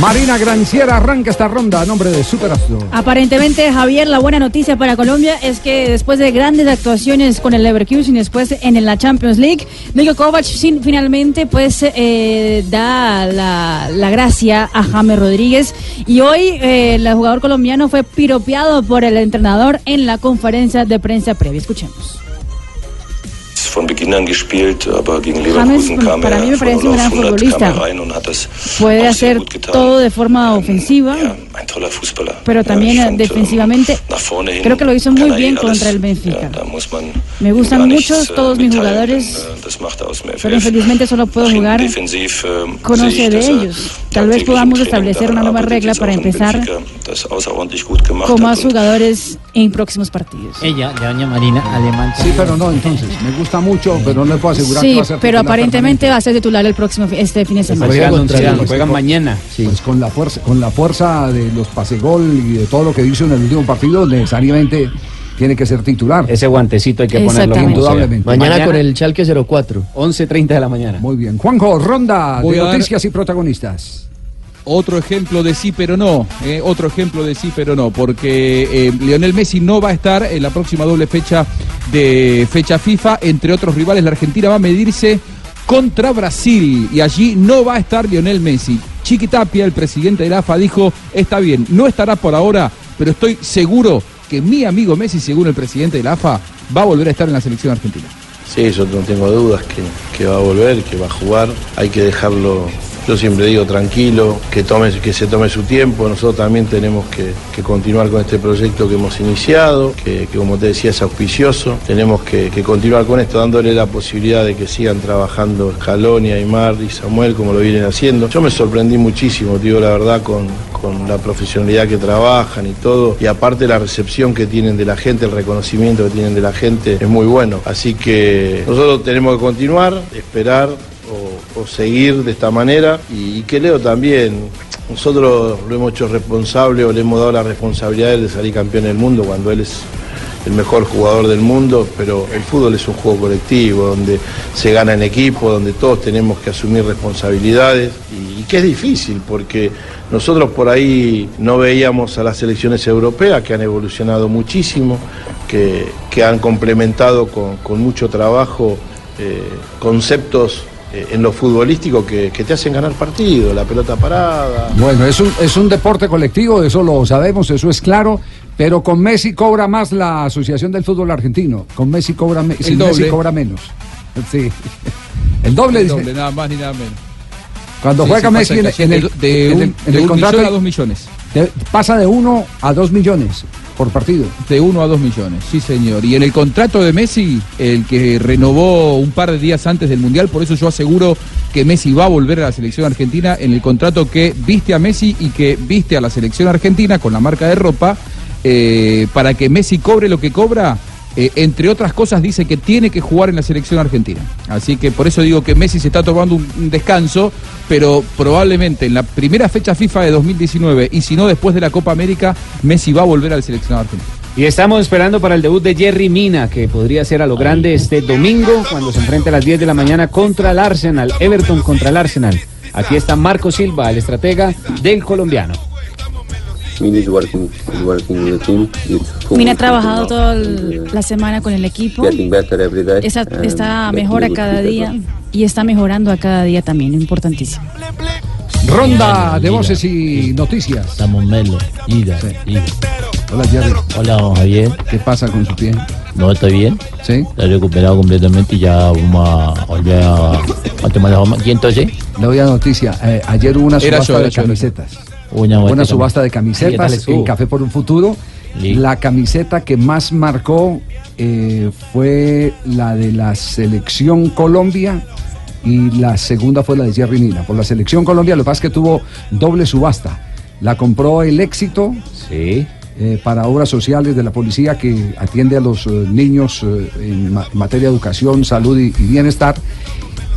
Marina Granciera arranca esta ronda a nombre de Superastro. Aparentemente, Javier, la buena noticia para Colombia es que después de grandes actuaciones con el Leverkusen después en la Champions League, Nico Kovac sin- finalmente pues eh, da la, la gracia a James Rodríguez y hoy eh, el jugador colombiano fue piropeado por el entrenador en la conferencia de prensa previa. Escuchemos. Von Beginn an gespielt, aber gegen James, Leverkusen kam para er mí me von parece 0 un gran 100 kam futbolista. er rein und hat es Puede auch sehr hacer gut getan. todo de forma ofensiva, Ein toller Fußballer. pero también eh, defensivamente Nach vorne hin creo que lo hizo muy er bien eh alles. contra el Benfica. Da muss man Me gustan mucho äh, todos mis jugadores, äh, er pero FF. infelizmente solo puedo jugar Defensiv äh, con sehe 11 ich, de ellos. Tal vez podamos establecer una nueva regla para empezar con más jugadores en próximos partidos. Ella, doña Marina, alemán. Sí, pero no, entonces, me gusta mucho, pero no le puedo asegurar que Sí, va a ser pero aparentemente va a ser titular el próximo este fin de semana. Juegan mañana. Pues con la fuerza, con la fuerza de los pasegol y de todo lo que hizo en el último partido, necesariamente tiene que ser titular. Ese guantecito hay que ponerlo. Indudablemente. Mañana, con el Chalque 04. 11.30 de la mañana. Muy bien. Juanjo, ronda Voy de dar- noticias y protagonistas. Otro ejemplo de sí pero no, eh, otro ejemplo de sí pero no, porque eh, Lionel Messi no va a estar en la próxima doble fecha de fecha FIFA, entre otros rivales la Argentina va a medirse contra Brasil y allí no va a estar Lionel Messi. Chiqui Tapia, el presidente de la AFA, dijo, está bien, no estará por ahora, pero estoy seguro que mi amigo Messi, según el presidente de la AFA, va a volver a estar en la selección argentina. Sí, yo no tengo dudas que, que va a volver, que va a jugar. Hay que dejarlo, yo siempre digo, tranquilo, que, tome, que se tome su tiempo. Nosotros también tenemos que, continuar con este proyecto que hemos iniciado, que, como te decía es auspicioso. Tenemos que, continuar con esto, dándole la posibilidad de que sigan trabajando Scaloni, Aymar y Samuel como lo vienen haciendo. Yo me sorprendí muchísimo, digo la verdad, con, con la profesionalidad que trabajan y todo. Y aparte la recepción que tienen de la gente, el reconocimiento que tienen de la gente es muy bueno. Así que nosotros tenemos que continuar, esperar o, seguir de esta manera. Y, que Leo también, nosotros lo hemos hecho responsable o le hemos dado la responsabilidad de salir campeón del mundo cuando él es el mejor jugador del mundo, pero el fútbol es un juego colectivo, donde se gana en equipo, donde todos tenemos que asumir responsabilidades y, que es difícil porque nosotros por ahí no veíamos a las selecciones europeas que han evolucionado muchísimo, que, que han complementado con, con mucho trabajo eh, conceptos en lo futbolístico que, que te hacen ganar partidos, la pelota parada. Bueno, es un, es un deporte colectivo, eso lo sabemos, eso es claro, pero con Messi cobra más la Asociación del Fútbol Argentino. Con Messi cobra, me- sin Messi doble. cobra menos. Sí. El doble, El dice. doble, nada más ni nada menos. Cuando Sí, juega sí, Messi en, el, de en un- el- en de el un contrato millón a dos millones. de- pasa de uno a dos millones por partido. De 1 a 2 millones, sí señor. Y en el contrato de Messi, el que renovó un par de días antes del Mundial, por eso yo aseguro que Messi va a volver a la selección argentina, en el contrato que viste a Messi y que viste a la selección argentina con la marca de ropa, eh, para que Messi cobre lo que cobra, eh, entre otras cosas dice que tiene que jugar en la selección argentina. Así que por eso digo que Messi se está tomando un, un descanso, pero probablemente en la primera fecha FIFA de 2019 y si no después de la Copa América, Messi va a volver a la selección argentina. Y estamos esperando para el debut de Jerry Mina, que podría ser a lo grande este domingo, cuando se enfrente a las 10 de la mañana contra el Arsenal, Everton contra el Arsenal. Aquí está Marco Silva, el estratega del colombiano. Mina ha trabajado toda la semana con el equipo. Esa, and está making mejor a good cada día y está mejorando a cada día también, importantísimo. Ronda de voces y noticias. Estamos melo, ida, ida. Hola, Jerry. Hola, don Javier. ¿Qué pasa con su pie? No, está bien. Sí. Está recuperado completamente y ya vamos a volver a, a tomar la forma. ¿Quién entonces? La noticia. eh, ayer hubo una subasta yo, de yo, era yo. Una vuelta subasta de ¿Qué tal camisetas en Café por un Futuro. La camiseta que más marcó eh, fue la de la Selección Colombia y la segunda fue la de Jerry Mina. Por la Selección Colombia, lo que pasa es que tuvo doble subasta. La compró el éxito. eh, para obras sociales de la policía que atiende a los eh, niños en ma- materia de educación, salud y, y bienestar.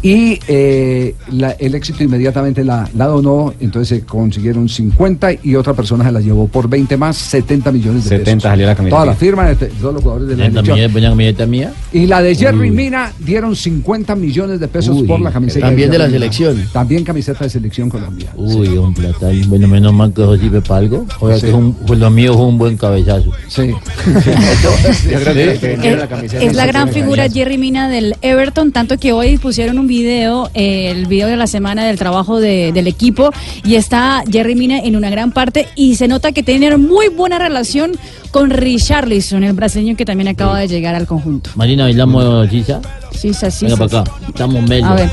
Y eh, la- el éxito inmediatamente la, la donó, entonces se consiguieron 50 y otra persona se la llevó por 20 más, 70 millones de 70 pesos. salió la camiseta. Toda la firma de te- todos los jugadores de la ¿La selección. mía, buena camiseta mía? Y la de Jerry Uy. Mina dieron 50 millones de pesos Uy, por la camiseta. también de la selección. También camiseta de selección Colombia. Uy, un platal. Bueno, menos mal que eso sirve para algo. Oiga, Sí. que es un, pues lo mío fue un buen cabezazo. Sí. Yo creo que- que Es, es la gran figura Jerry Mina del Everton, tanto que hoy pusieron un video, eh, el video de la semana del trabajo de- del equipo, y está Jerry Mina en una gran parte, y se nota que tienen muy buena relación con Richarlison, el brasileño que también acaba de llegar al conjunto. Marina, bailamos Sisa. Sisa, Sisa. Venga para acá. Estamos medio. A ver.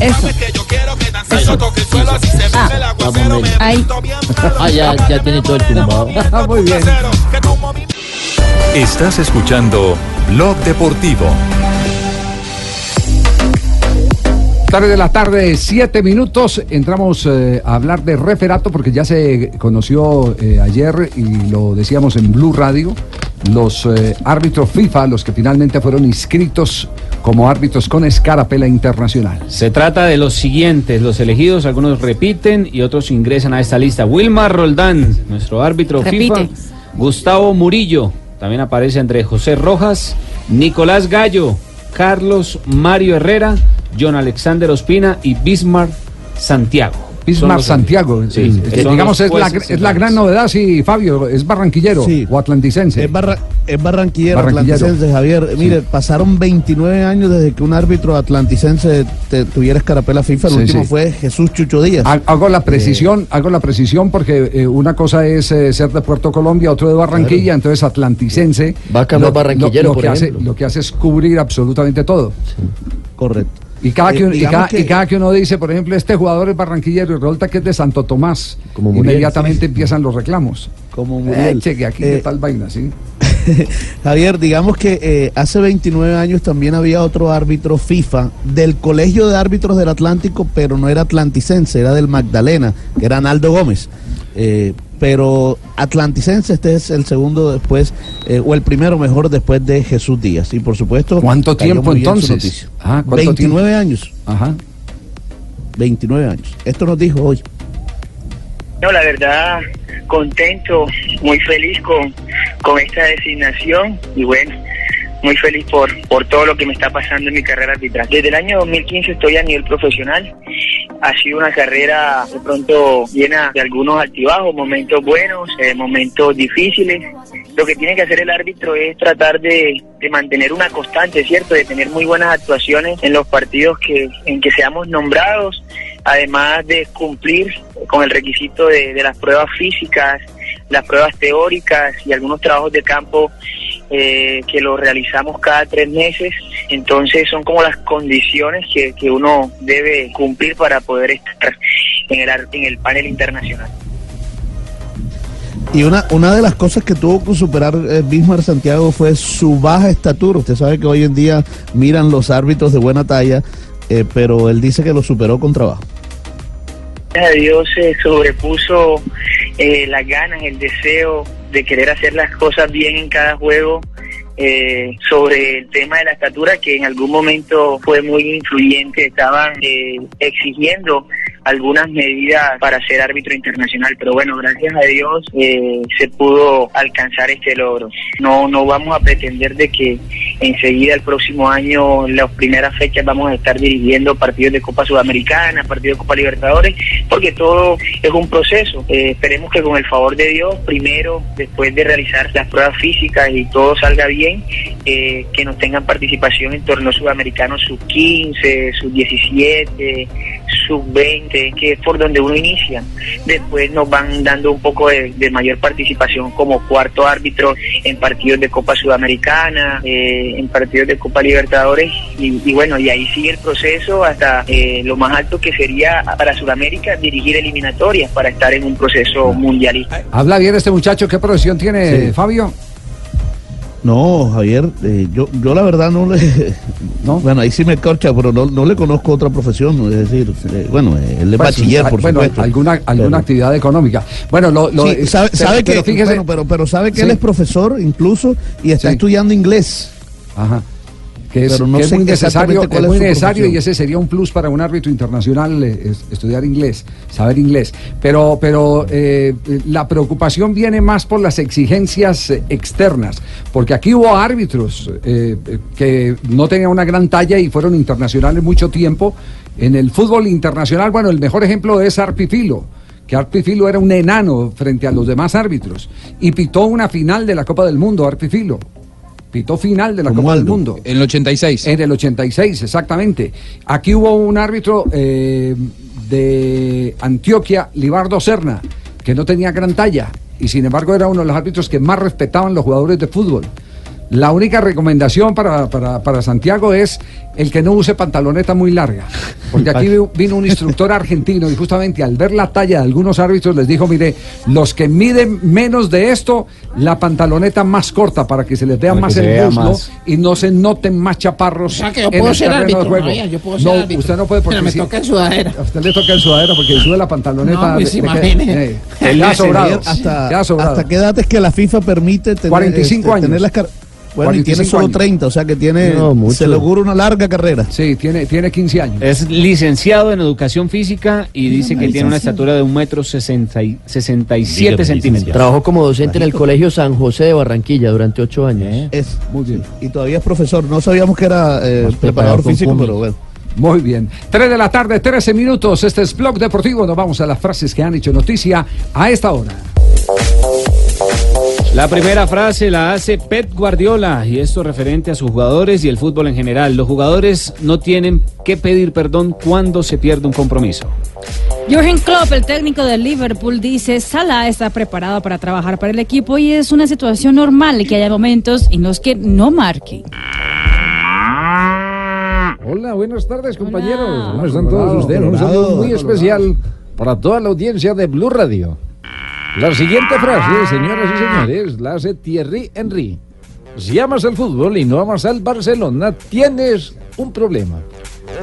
Eso. Eso. Ah, Estamos medio. ahí. Ah, ya, ya tiene todo el tumbado. Muy bien. Estás escuchando Blog Deportivo. Tarde de la tarde, siete minutos. Entramos eh, a hablar de referato porque ya se conoció eh, ayer y lo decíamos en Blue Radio. Los eh, árbitros FIFA, los que finalmente fueron inscritos como árbitros con escarapela internacional. Se trata de los siguientes, los elegidos, algunos repiten y otros ingresan a esta lista. Wilmar Roldán, nuestro árbitro Repite. FIFA. Gustavo Murillo, también aparece entre José Rojas, Nicolás Gallo, Carlos Mario Herrera, John Alexander Ospina y Bismarck Santiago. Son Bismar los- Santiago, Sí, eh, que que son digamos es la, es la gran novedad, sí, Fabio, es barranquillero o atlanticense. Es, barra- es barranquillero, Barranquillero. atlanticense, Javier. Mire, pasaron 29 años desde que un árbitro atlanticense te- tuviera escarapela FIFA. El Sí, último sí. fue Jesús Chucho Díaz. Ha- Hago la precisión, hago la precisión porque eh, una cosa es eh, ser de Puerto Colombia, otro de Barranquilla, entonces atlanticense. Vaca más barranquillero, lo por que hace, lo que hace es cubrir absolutamente todo. Correcto. Y cada, Eh, que, uno- y, digamos cada, que- y cada que uno dice, por ejemplo, este jugador es barranquillero y resulta que es de Santo Tomás, Como Muriel, inmediatamente empiezan los reclamos. Como Eh, Muriel. che, que aquí Eh, qué tal vaina, ¿sí? Javier, digamos que eh, hace 29 años también había otro árbitro FIFA del Colegio de Árbitros del Atlántico, pero no era atlanticense, era del Magdalena, que era Naldo Gómez. Pero atlanticense, este es el segundo después, eh, o el primero mejor después de Jesús Díaz. Y por supuesto. ¿Cuánto tiempo entonces? Ah, ¿cuánto 29 tiempo? años. Ajá. 29 años. Esto nos dijo hoy. No, la verdad, contento, muy feliz con, con esta designación y bueno, muy feliz por, por todo lo que me está pasando en mi carrera arbitral. Desde el año 2015 estoy a nivel profesional. Ha sido una carrera de pronto llena de algunos altibajos, momentos buenos, eh, momentos difíciles. Lo que tiene que hacer el árbitro es tratar de, de mantener una constante, ¿cierto? De tener muy buenas actuaciones en los partidos que, en que seamos nombrados, además de cumplir con el requisito de, de las pruebas físicas, las pruebas teóricas y algunos trabajos de campo eh, que lo realizamos cada tres meses. Entonces son como las condiciones que, que uno debe cumplir para poder estar en el, en el panel internacional. Y una, una de las cosas que tuvo que superar eh, Bismarck Santiago fue su baja estatura. Usted sabe que hoy en día miran los árbitros de buena talla, eh, pero él dice que lo superó con trabajo. Gracias a Dios se sobrepuso eh, las ganas, el deseo de querer hacer las cosas bien en cada juego. eh, sobre el tema de la estatura que en algún momento fue muy influyente, estaban eh, exigiendo algunas medidas para ser árbitro internacional, pero bueno, gracias a Dios eh, se pudo alcanzar este logro. No, no vamos a pretender de que enseguida el próximo año, las primeras fechas, vamos a estar dirigiendo partidos de Copa Sudamericana, partidos de Copa Libertadores, porque todo es un proceso. Eh, esperemos que con el favor de Dios, primero, después de realizar las pruebas físicas y todo salga bien, eh, que nos tengan participación en torneos sudamericanos sub 15, sub 17, sub 20, que es por donde uno inicia. Después nos van dando un poco de, de mayor participación como cuarto árbitro en partidos de Copa Sudamericana, eh, en partidos de Copa Libertadores, y, y bueno, y ahí sigue el proceso hasta eh, lo más alto que sería para Sudamérica dirigir eliminatorias para estar en un proceso mundialista. Habla bien este muchacho, ¿qué profesión tiene Sí. Fabio? No, Javier, eh, yo, yo la verdad no le... Bueno, ahí sí me corcha, pero no, no le conozco otra profesión. Es decir, eh, bueno, él es Pues, bachiller, por bueno, supuesto. alguna, alguna Pero- actividad económica. Bueno, lo, lo- Sí, sabe, pero- sabe pero que, fíjese, bueno, pero, pero sabe que Sí. él es profesor incluso y está Sí. estudiando inglés. Ajá. Que es, Pero no que es sé muy necesario, es muy y ese sería un plus para un árbitro internacional eh, es- estudiar inglés, saber inglés. Pero, pero eh, la preocupación viene más por las exigencias eh, externas, porque aquí hubo árbitros eh, que no tenían una gran talla y fueron internacionales mucho tiempo. En el fútbol internacional, bueno, el mejor ejemplo es Arpifilo que Arpifilo era un enano frente a los demás árbitros y pitó una final de la Copa del Mundo, Arpifilo. Pitó final de la Copa del. Mundo. En el 86. En el 86, exactamente. Aquí hubo un árbitro eh, de Antioquia, Libardo Serna, que no tenía gran talla y sin embargo era uno de los árbitros que más respetaban los jugadores de fútbol. La única recomendación para, para- para Santiago es el que no use pantaloneta muy larga. Porque aquí vi- vino un instructor argentino y justamente al ver la talla de algunos árbitros les dijo, mire, los que miden menos de esto, la pantaloneta más corta para que se les vea Para más el vea muslo más. y no se noten más chaparros. O sea, que yo en puedo el ser terreno de árbitro, juego. María, yo puedo ser no, árbitro. usted no puede porque Pero me toca en sudadera. a usted le toca en sudadera porque sube la pantaloneta. No, pues eh, sobrado. ¿Hasta, sobrado. ¿Hasta qué edad es que la FIFA permite tener, 45 este, años. tener las Bueno, y tiene 45 solo años. 30, o sea que tiene, No, mucho. se le ocurre una larga carrera. Sí, tiene, tiene 15 años. Es licenciado en educación física y dice que tiene una estatura de un metro sesenta y- sesenta y siete centímetros. Trabajó como docente en el Colegio San José de Barranquilla durante ocho años. Es muy bien. Y todavía es profesor. No sabíamos que era eh, preparador físico, pero bueno. Muy bien. 3 de la tarde, 13 minutos. Este es Blog Deportivo. Nos vamos a las frases que han hecho noticia a esta hora. La primera frase la hace Pep Guardiola y esto referente a sus jugadores y el fútbol en general. Los jugadores no tienen que pedir perdón cuando se pierde un compromiso. Jürgen Klopp, el técnico del Liverpool, dice, Salah está preparado para trabajar para el equipo y es una situación normal que haya momentos en los que no marque. Hola, buenas tardes, compañeros. ¿Cómo están Colorado, todos ustedes? Un saludo muy Colorado. especial para toda la audiencia de Blue Radio. La siguiente frase, señoras y señores, la hace Thierry Henry. Si amas el fútbol y no amas al Barcelona, tienes un problema.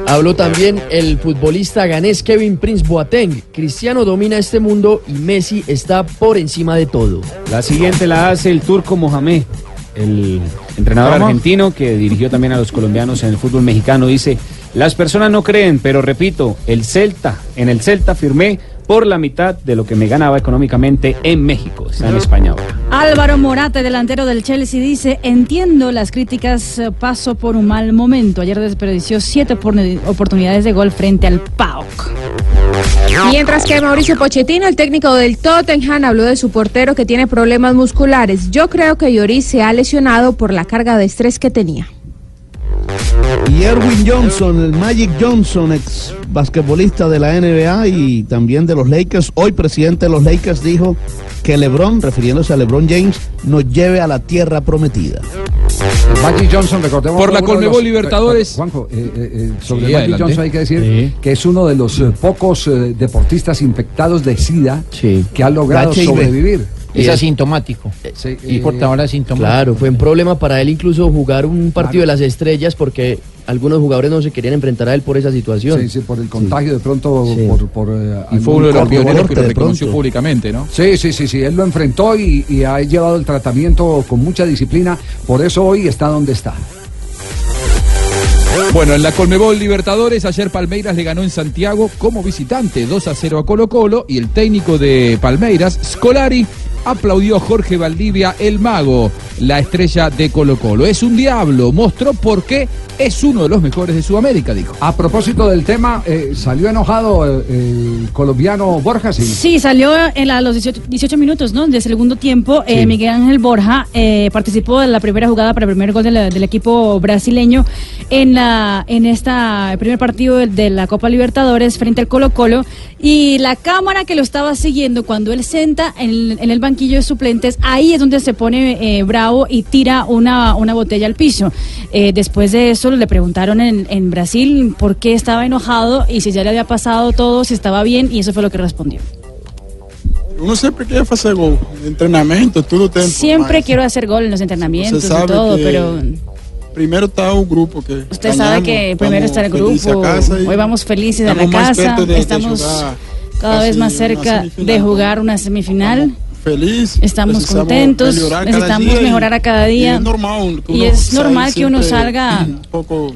Habló también el futbolista ganés Kevin Prince Boateng. Cristiano domina este mundo y Messi está por encima de todo. La siguiente la hace el turco Mohamed, el entrenador ¿Cómo? argentino que dirigió también a los colombianos en el fútbol mexicano. Dice, las personas no creen, pero repito, el Celta, en el Celta firmé por la mitad de lo que me ganaba económicamente en México. Está en España ahora. Álvaro Morata, delantero del Chelsea, dice, entiendo las críticas, eh, paso por un mal momento. Ayer desperdició siete oportuni- oportunidades de gol frente al PAOK. Mientras que Mauricio Pochettino, el técnico del Tottenham, habló de su portero que tiene problemas musculares. Yo creo que Lloris se ha lesionado por la carga de estrés que tenía. Y Erwin Johnson, el Magic Johnson, ex basquetbolista de la NBA y también de los Lakers, hoy presidente de los Lakers, dijo que LeBron, refiriéndose a LeBron James, nos lleve a la tierra prometida. Magic Johnson, recordemos. Por la los- Libertadores. Juanjo, eh, eh, eh, sobre Sí, Magic adelante. Johnson hay que decir que es uno de los eh, pocos eh, deportistas infectados de SIDA que ha logrado sobrevivir. Es asintomático. y portador asintomático. Claro, fue un problema para él incluso jugar un partido de las estrellas porque algunos jugadores no se querían enfrentar a él por esa situación. Sí, sí, por el contagio de pronto, Sí. por... por, eh, Y fue uno de los pioneros que lo reconoció públicamente, ¿no? Sí, sí, sí, sí, él lo enfrentó y, y ha llevado el tratamiento con mucha disciplina, por eso hoy está donde está. Bueno, en la Colmebol Libertadores, ayer Palmeiras le ganó en Santiago como visitante 2 a 0 a Colo Colo y el técnico de Palmeiras, Scolari, aplaudió Jorge Valdivia, el mago, la estrella de Colo Colo. Es un diablo, mostró por qué es uno de los mejores de Sudamérica, dijo. A propósito del tema, eh, salió enojado eh, el colombiano Borja, sí. Sí, salió en la- los 18, 18 minutos ¿no? de segundo tiempo. eh, Miguel Ángel Borja eh, participó de la primera jugada para el primer gol de la- del equipo brasileño en, la, en esta el primer partido de, de la Copa Libertadores frente al Colo Colo. Y la cámara que lo estaba siguiendo cuando él senta en, en el banquillo de suplentes, ahí es donde se pone eh, bravo y tira una, una botella al piso. Eh, después de eso le preguntaron en, en Brasil por qué estaba enojado y si ya le había pasado todo, si estaba bien, y eso fue lo que respondió. Uno sempre quer fazer gol. Treinamento, tudo tem. Siempre quiero hacer gol en los entrenamientos y todo, pero Primeiro está o grupo que usted sabe que primero está el grupo. Hoy vamos felices a la más casa, estamos cada vez más cerca de jugar una semifinal. Feliz. Estamos contentos, necesitamos y- mejorar a cada y día. es normal Y es normal que uno salga un poco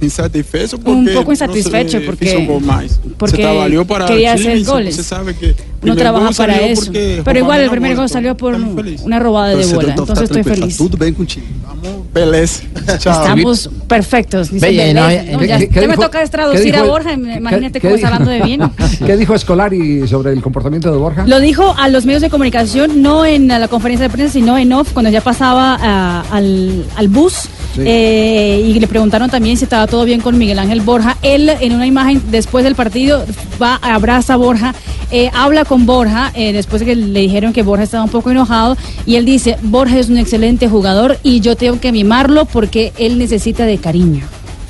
insatisfecho porque Un poco no se insatisfecho porque- hizo más. porque se trabajó para quería Chile hacer goles. Se sabe que No trabaja para eso. Pero igual el primer gol salió por una robada de bola. Entonces estoy feliz. Contigo. Vamos, beleza. Tchau. Estamos perfectos. dice no, No, ¿qué- ya qué- qué ya me dijo- toca traducir dijo a Borja. Imagínate ¿Qué- cómo está hablando de bien. ¿Qué dijo Escolari sobre el comportamiento de Borja? Lo dijo a los medios de comunicación, no en la conferencia de prensa, sino en off, cuando ya pasaba ah, al, al bus. Sí. eh, y le preguntaron también si estaba todo bien con Miguel Ángel Borja. Él, en una imagen después del partido, va, abraza a Borja, eh, habla con Borja, eh, después de que le dijeron que Borja estaba un poco enojado. Y él dice: Borja es un excelente jugador y yo tengo que mimarlo porque él necesita de cariño.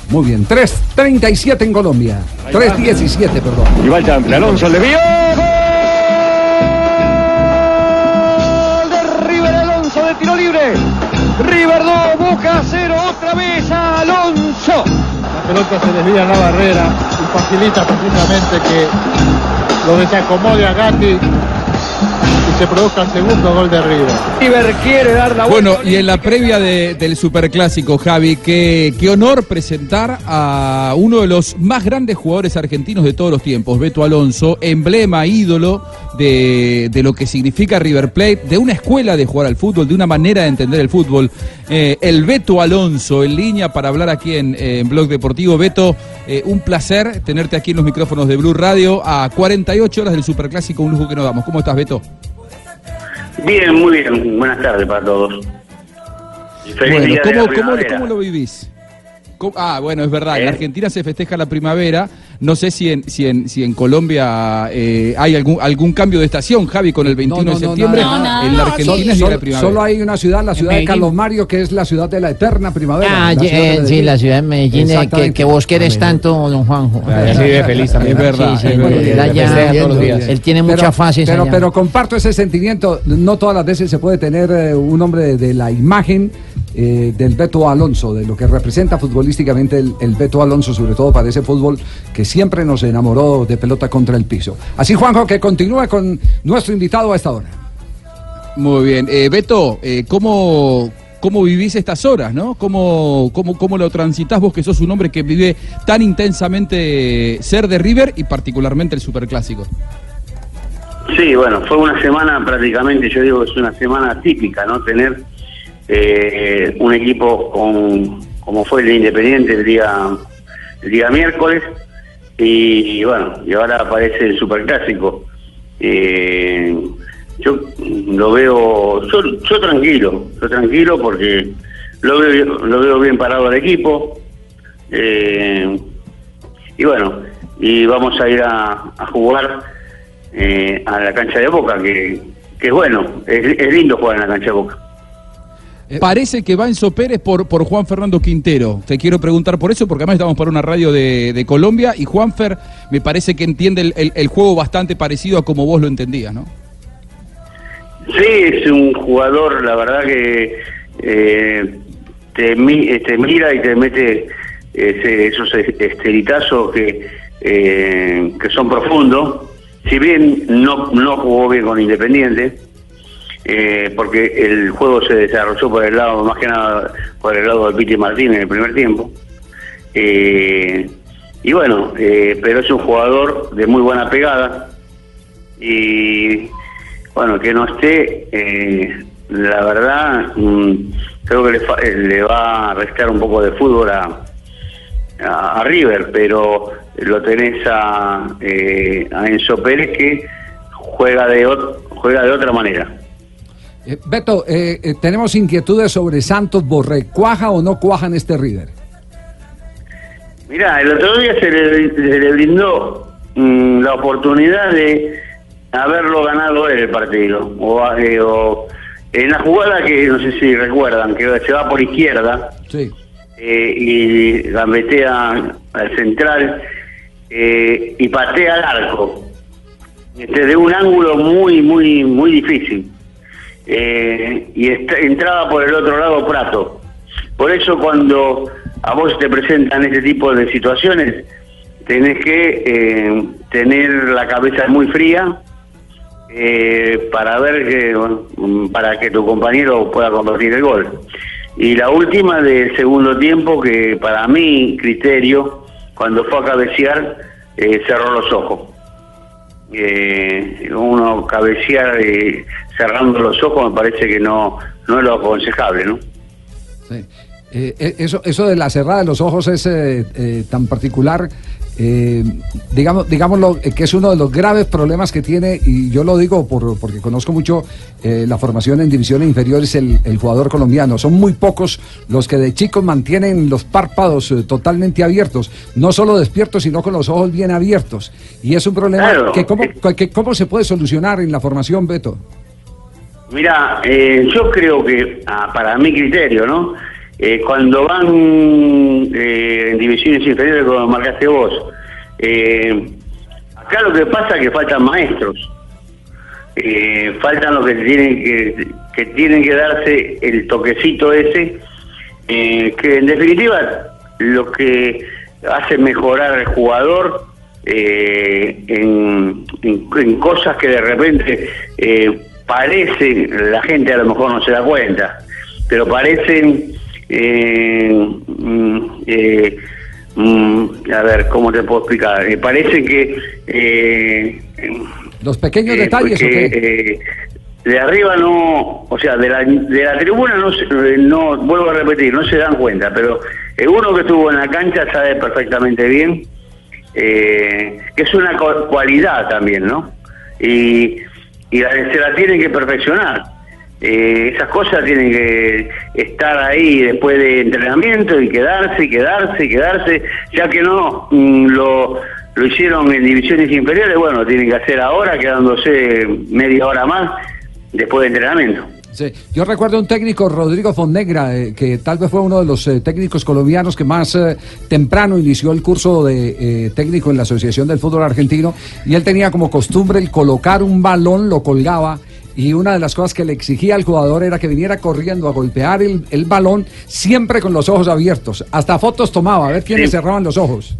Muy bien, 3.37 en Colombia. 3.17, perdón. Y va el chample, Alonso le vio. La pelota se desvía en la barrera y facilita precisamente que lo desacomode a Gatti se produzca el segundo gol de River. River quiere dar la vuelta. Bueno, y en la previa de- del Superclásico, Javi, qué, qué honor presentar a uno de los más grandes jugadores argentinos de todos los tiempos, Beto Alonso, emblema, ídolo de, de lo que significa River Plate, de una escuela de jugar al fútbol, de una manera de entender el fútbol. Eh, el Beto Alonso en línea para hablar aquí en, eh, en Blog Deportivo. Beto, eh, un placer tenerte aquí en los micrófonos de Blue Radio a 48 horas del Superclásico, un lujo que nos damos. ¿Cómo estás, Beto? Bien, muy bien. Buenas tardes para todos. Feliz Bueno, día de ¿cómo, la cómo- cómo lo vivís? ¿Cómo- Ah, bueno, es verdad. En ¿Eh? Argentina se festeja la primavera. No sé si en, si en, si en Colombia eh, hay algún, algún cambio de estación, Javi, con el 21 de septiembre. en la Argentina de Solo, primavera. solo hay una ciudad, la ciudad de. Carlos Mario, que es la ciudad de la eterna primavera. Ah, la eh, sí, la ciudad de Medellín, eh, que, que vos querés tanto, don Juanjo. Sí vive feliz también. Es verdad. Sí, sí, es verdad. sí, Él allá- festeja todos los días. Él tiene Pero- muchas fases Pero, allá. pero comparto ese sentimiento. No todas las veces se puede tener eh, un hombre de, de la imagen eh, del Beto Alonso, de lo que representa futbolísticamente el, el Beto Alonso, sobre todo para ese fútbol que siempre nos enamoró de pelota contra el piso. Así, Juanjo, que continúe con nuestro invitado a esta hora. Muy bien. Eh, Beto, eh, ¿cómo, ¿cómo vivís estas horas, no? ¿Cómo, cómo, ¿Cómo lo transitas vos, que sos un hombre que vive tan intensamente ser de River y particularmente el Superclásico? Sí, bueno, fue una semana prácticamente, yo digo que es una semana típica, ¿no? Tener eh, un equipo con, como fue el de Independiente el día, el día miércoles, y, bueno, y ahora aparece el Superclásico. Eh, yo lo veo, yo, yo tranquilo, yo tranquilo porque lo veo, lo veo bien parado el equipo. Eh, y bueno, y vamos a ir a, jugar eh, a la cancha de Boca, que, que es bueno, es lindo jugar en la cancha de Boca. Parece que va Enzo Pérez por, por Juan Fernando Quintero. Te quiero preguntar por eso, porque además estamos para una radio de, de Colombia y Juanfer me parece que entiende el, el- el juego bastante parecido a como vos lo entendías, ¿no? Sí, es un jugador, la verdad que eh, te, mi- eh, te mira y te mete ese- esos es- esteritazos que, eh, que son profundos. Si bien no, no jugó bien con Independiente, eh, porque el juego se desarrolló por el lado, más que nada por el lado de Piti Martín en el primer tiempo. Eh, y bueno, eh, pero es un jugador de muy buena pegada y bueno, que no esté, eh, la verdad, mm, creo que le, eh, le va a restar un poco de fútbol a, a, River, pero lo tenés a, eh, a Enzo Pérez que juega de, juega de otra manera. Eh, Beto, eh, eh, tenemos inquietudes sobre Santos Borré. ¿Cuaja o no cuaja en este River? Mirá, el otro día se le, se le brindó mm, la oportunidad de haberlo ganado él el partido. O, eh, o en la jugada que no sé si recuerdan, que se va por izquierda Sí. eh, y gambetea al central y patea al arco. Este, de un ángulo muy, muy, muy difícil. Eh, y entraba por el otro lado Prato. Por eso cuando a vos te presentan este tipo de situaciones, tenés que eh, tener la cabeza muy fría eh, para ver que para que tu compañero pueda convertir el gol. Y la última del segundo tiempo, que para mi criterio, cuando fue a cabecear, eh, cerró los ojos. Eh, uno cabecear cerrando los ojos me parece que no, no es lo aconsejable, ¿no? Sí. Eh, eh, eso, eso de la cerrada de los ojos es eh, eh, tan particular, eh, digamos, digámoslo, que es uno de los graves problemas que tiene, y yo lo digo por, porque conozco mucho eh, la formación en divisiones inferiores, el, el jugador colombiano. Son muy pocos los que de chicos mantienen los párpados totalmente abiertos, no solo despiertos, sino con los ojos bien abiertos. Y es un problema Claro. que, cómo, que cómo se puede solucionar en la formación, Beto. Mira, eh, yo creo que, ah, para mi criterio, ¿no? Eh, cuando van eh, en divisiones inferiores, como marcaste vos, eh, acá lo que pasa es que faltan maestros. Eh, faltan los que tienen que, que tienen que darse el toquecito ese, que en definitiva lo que hace mejorar al jugador eh, en, en- en cosas que de repente eh, parecen, la gente a lo mejor no se da cuenta, pero parecen, eh, mm, eh, mm, a ver, ¿cómo te puedo explicar? Eh, parece que... eh, Los pequeños eh, detalles, ¿o porque, eh, de arriba no, o sea, de la, de la tribuna no, no, vuelvo a repetir, no se dan cuenta, pero uno que estuvo en la cancha sabe perfectamente bien eh, que es una cu- cualidad también, ¿no? Y, y la, se la tienen que perfeccionar. Eh, esas cosas tienen que estar ahí después de entrenamiento y quedarse y quedarse y quedarse, ya que no mm, lo, lo hicieron en divisiones inferiores, bueno, lo tienen que hacer ahora, quedándose media hora más después de entrenamiento. Sí, Yo recuerdo un técnico, Rodrigo Fonnegra, eh, que tal vez fue uno de los eh, técnicos colombianos que más eh, temprano inició el curso de eh, técnico en la Asociación del Fútbol Argentino, y él tenía como costumbre el colocar un balón, lo colgaba, y una de las cosas que le exigía al jugador era que viniera corriendo a golpear el, el balón, siempre con los ojos abiertos. Hasta fotos tomaba, a ver quiénes Sí. cerraban los ojos.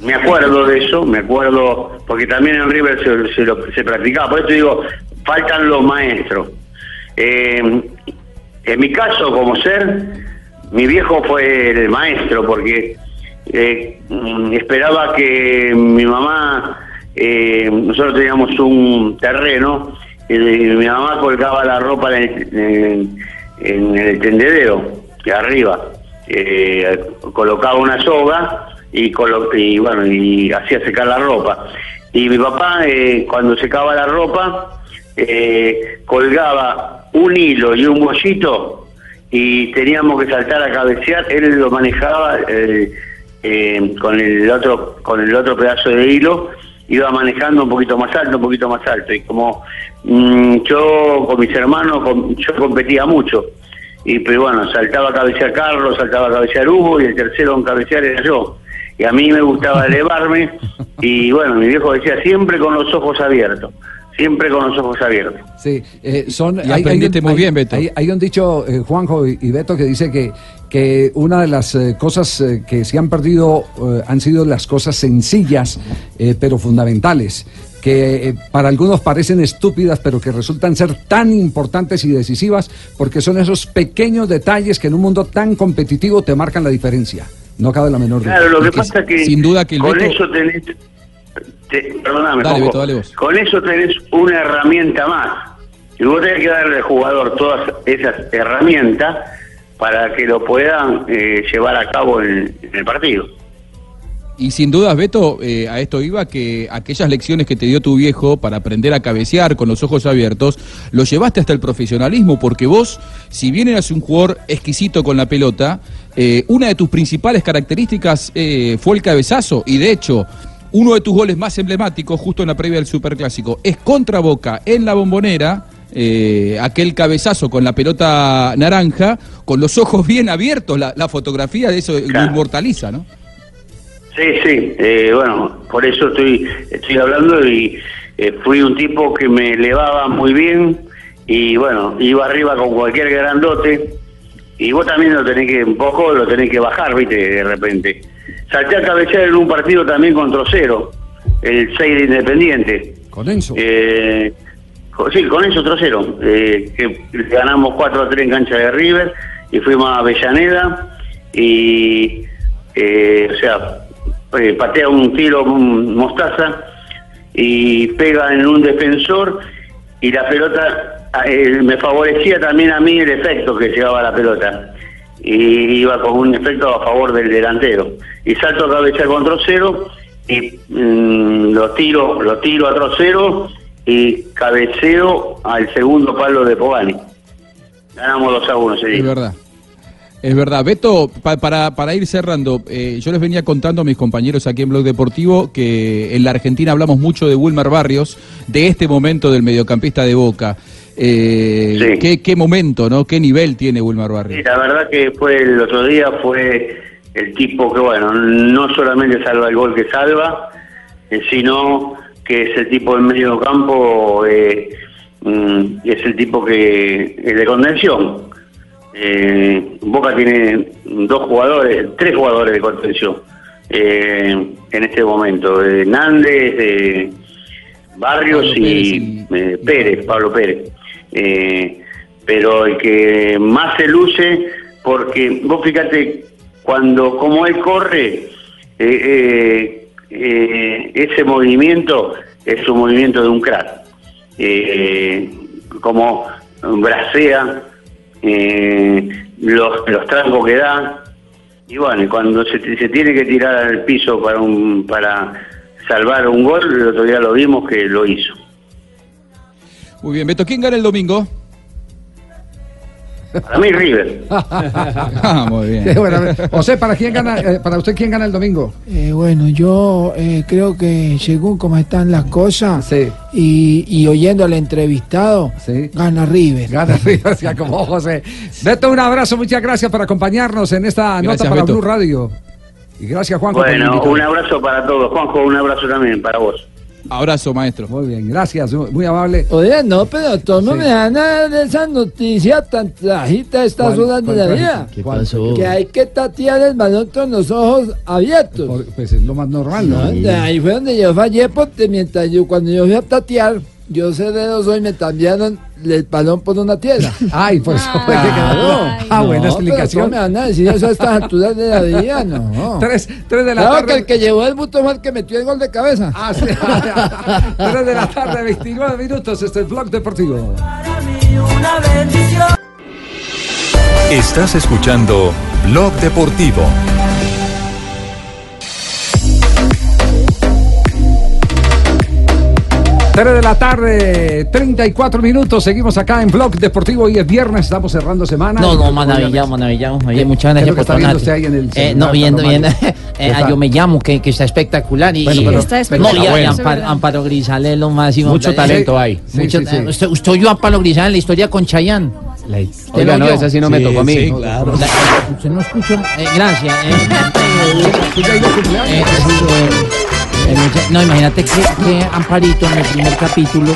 Me acuerdo de eso, me acuerdo, porque también en River se, se lo- se practicaba. Por eso digo, faltan los maestros. Eh, en mi caso, como ser, mi viejo fue el maestro, porque eh, mm, esperaba que mi mamá, eh, nosotros teníamos un terreno, y mi mamá colgaba la ropa en el, en- el tendedero, de arriba. Eh, colocaba una soga y, colo- y bueno y hacía secar la ropa y mi papá eh, cuando secaba la ropa eh, colgaba un hilo y un bollito y teníamos que saltar a cabecear él lo manejaba eh, eh, con el otro con el otro pedazo de hilo iba manejando un poquito más alto un poquito más alto. Y como mm, yo con mis hermanos yo competía mucho. Y pero bueno, saltaba a cabecear Carlos, saltaba a cabecear Hugo y el tercero en cabecear era yo. Y a mí me gustaba elevarme y bueno, mi viejo decía siempre con los ojos abiertos, siempre con los ojos abiertos. Sí, eh, son. Y aprendiste muy bien, Beto. Hay, hay un dicho, eh, Juanjo y, y Beto, que dice que, que una de las eh, cosas eh, que se han perdido eh, han sido las cosas sencillas, eh, pero fundamentales. que eh, para algunos parecen estúpidas, pero que resultan ser tan importantes y decisivas, porque son esos pequeños detalles que en un mundo tan competitivo te marcan la diferencia. No cabe la menor duda. Claro, lo que pasa es que sin duda que el con Beto- eso tenés, te- perdóname, Dale, Coco. Beto, dale vos. con eso tenés una herramienta más. Y vos tenés que darle al jugador todas esas herramientas para que lo puedan eh, llevar a cabo en, en el partido. Y sin dudas, Beto, eh, a esto iba que aquellas lecciones que te dio tu viejo para aprender a cabecear con los ojos abiertos, lo llevaste hasta el profesionalismo, porque vos, si bien eras un jugador exquisito con la pelota, eh, una de tus principales características fue el cabezazo, y de hecho, uno de tus goles más emblemáticos, justo en la previa del Superclásico, es contra Boca en la bombonera. eh, aquel cabezazo con la pelota naranja, con los ojos bien abiertos, la, la fotografía de eso lo inmortaliza, ¿no? Sí, sí, eh, bueno, por eso estoy, estoy hablando y eh, fui un tipo que me elevaba muy bien y bueno, iba arriba con cualquier grandote y vos también lo tenés que, un poco lo tenés que bajar, viste, de repente. Salté a cabecear en un partido también con Trocero, el 6 de Independiente. Con Enzo. Eh, co- sí, con eso Trocero, eh, que ganamos 4 a 3 en cancha de River y fuimos a Avellaneda y, eh, o sea, eh, patea un tiro un mostaza y pega en un defensor y la pelota me favorecía también a mí el efecto que llevaba la pelota y iba con un efecto a favor del delantero y salto a cabeza contra cero y mm, lo tiro lo tiro a trocero y cabeceo al segundo palo de Pogani ganamos 2 a 1 ese. Es verdad. Es verdad. Beto, pa- para, para ir cerrando, eh, yo les venía contando a mis compañeros aquí en Blog Deportivo que en la Argentina hablamos mucho de Wilmer Barrios, de este momento del mediocampista de Boca. Eh, ¿qué, qué momento, ¿no? ¿Qué nivel tiene Wilmer Barrios? Sí, la verdad que fue el otro día fue el tipo que, bueno, no solamente salva el gol que salva, eh, sino que es el tipo en medio campo, eh, mm, es el tipo que es de contención. Eh, Boca tiene dos jugadores, tres jugadores de contención eh, en este momento, Nández, eh, Barrios y eh, Pérez, Pablo Pérez. Eh, pero el que más se luce, porque vos fíjate, cuando como él corre, eh, eh, ese movimiento es un movimiento de un crack. Como bracea, los, los trancos que da, y bueno, cuando se, se tiene que tirar al piso para, un, para salvar un gol, el otro día lo vimos que lo hizo. Muy bien, Beto, ¿quién gana el domingo? Para mí River. Ah, muy bien. José, ¿para quién gana, eh, para usted quién gana el domingo? Eh, bueno, yo eh, creo que según cómo están las cosas y, y oyendo al entrevistado, gana River. Gana River, ya como José. Beto, un abrazo, muchas gracias por acompañarnos en esta Gracias, nota para Beto. Blue Radio. Y gracias, Juanjo. por Bueno, un abrazo para todos. Juanjo, un abrazo también para vos. Abrazo, maestro. Muy bien, gracias, muy amable. Oye, no, pero tú no me dan nada de esa noticia tan trajita a estas ¿Cuál- horas de la vida. ¿Qué pasó? Que hay que tatear el balón con los ojos abiertos. Pues es lo más normal, ¿no? Ahí fue donde yo fallé porque mientras yo, cuando yo fui a tatear, yo sé de dos hoy me cambiaron el balón por una tierra. Ay, por eso fue que quedó. Ah, buena explicación. ¿Cómo me van a decir eso a estas alturas de la vida? No. Tres, tres de la Claro tarde. que el que llevó el buto fue el que metió el gol de cabeza. Ah, sí. Tres de la tarde, 29 minutos. Este es Blog Deportivo. Estás escuchando Blog Deportivo. Tres de la tarde, 34 minutos. Seguimos acá en Blog Deportivo. Hoy es viernes, estamos cerrando semana. No, no, maravillado, maravillado. Oye, muchas ¿Qué es gracias por usted ahí en el Eh, no, viendo, viendo. Eh, ¿Qué ah, yo me llamo, que, que está espectacular. Y, Bueno, pero- Está espectacular. No, y, y bueno. Amparo, Amparo Grisales es lo máximo. Mucho talento hay. Sí, Mucho sí, sí. ta- Usted, usted oyó a Amparo Grisales en la historia con Chayanne. ¿Usted Oiga, no, esa sí no me tocó a mí. La- usted no escuchó. Eh, gracias. Eh. Sí, mucha- no, imagínate que, que Amparito en el primer capítulo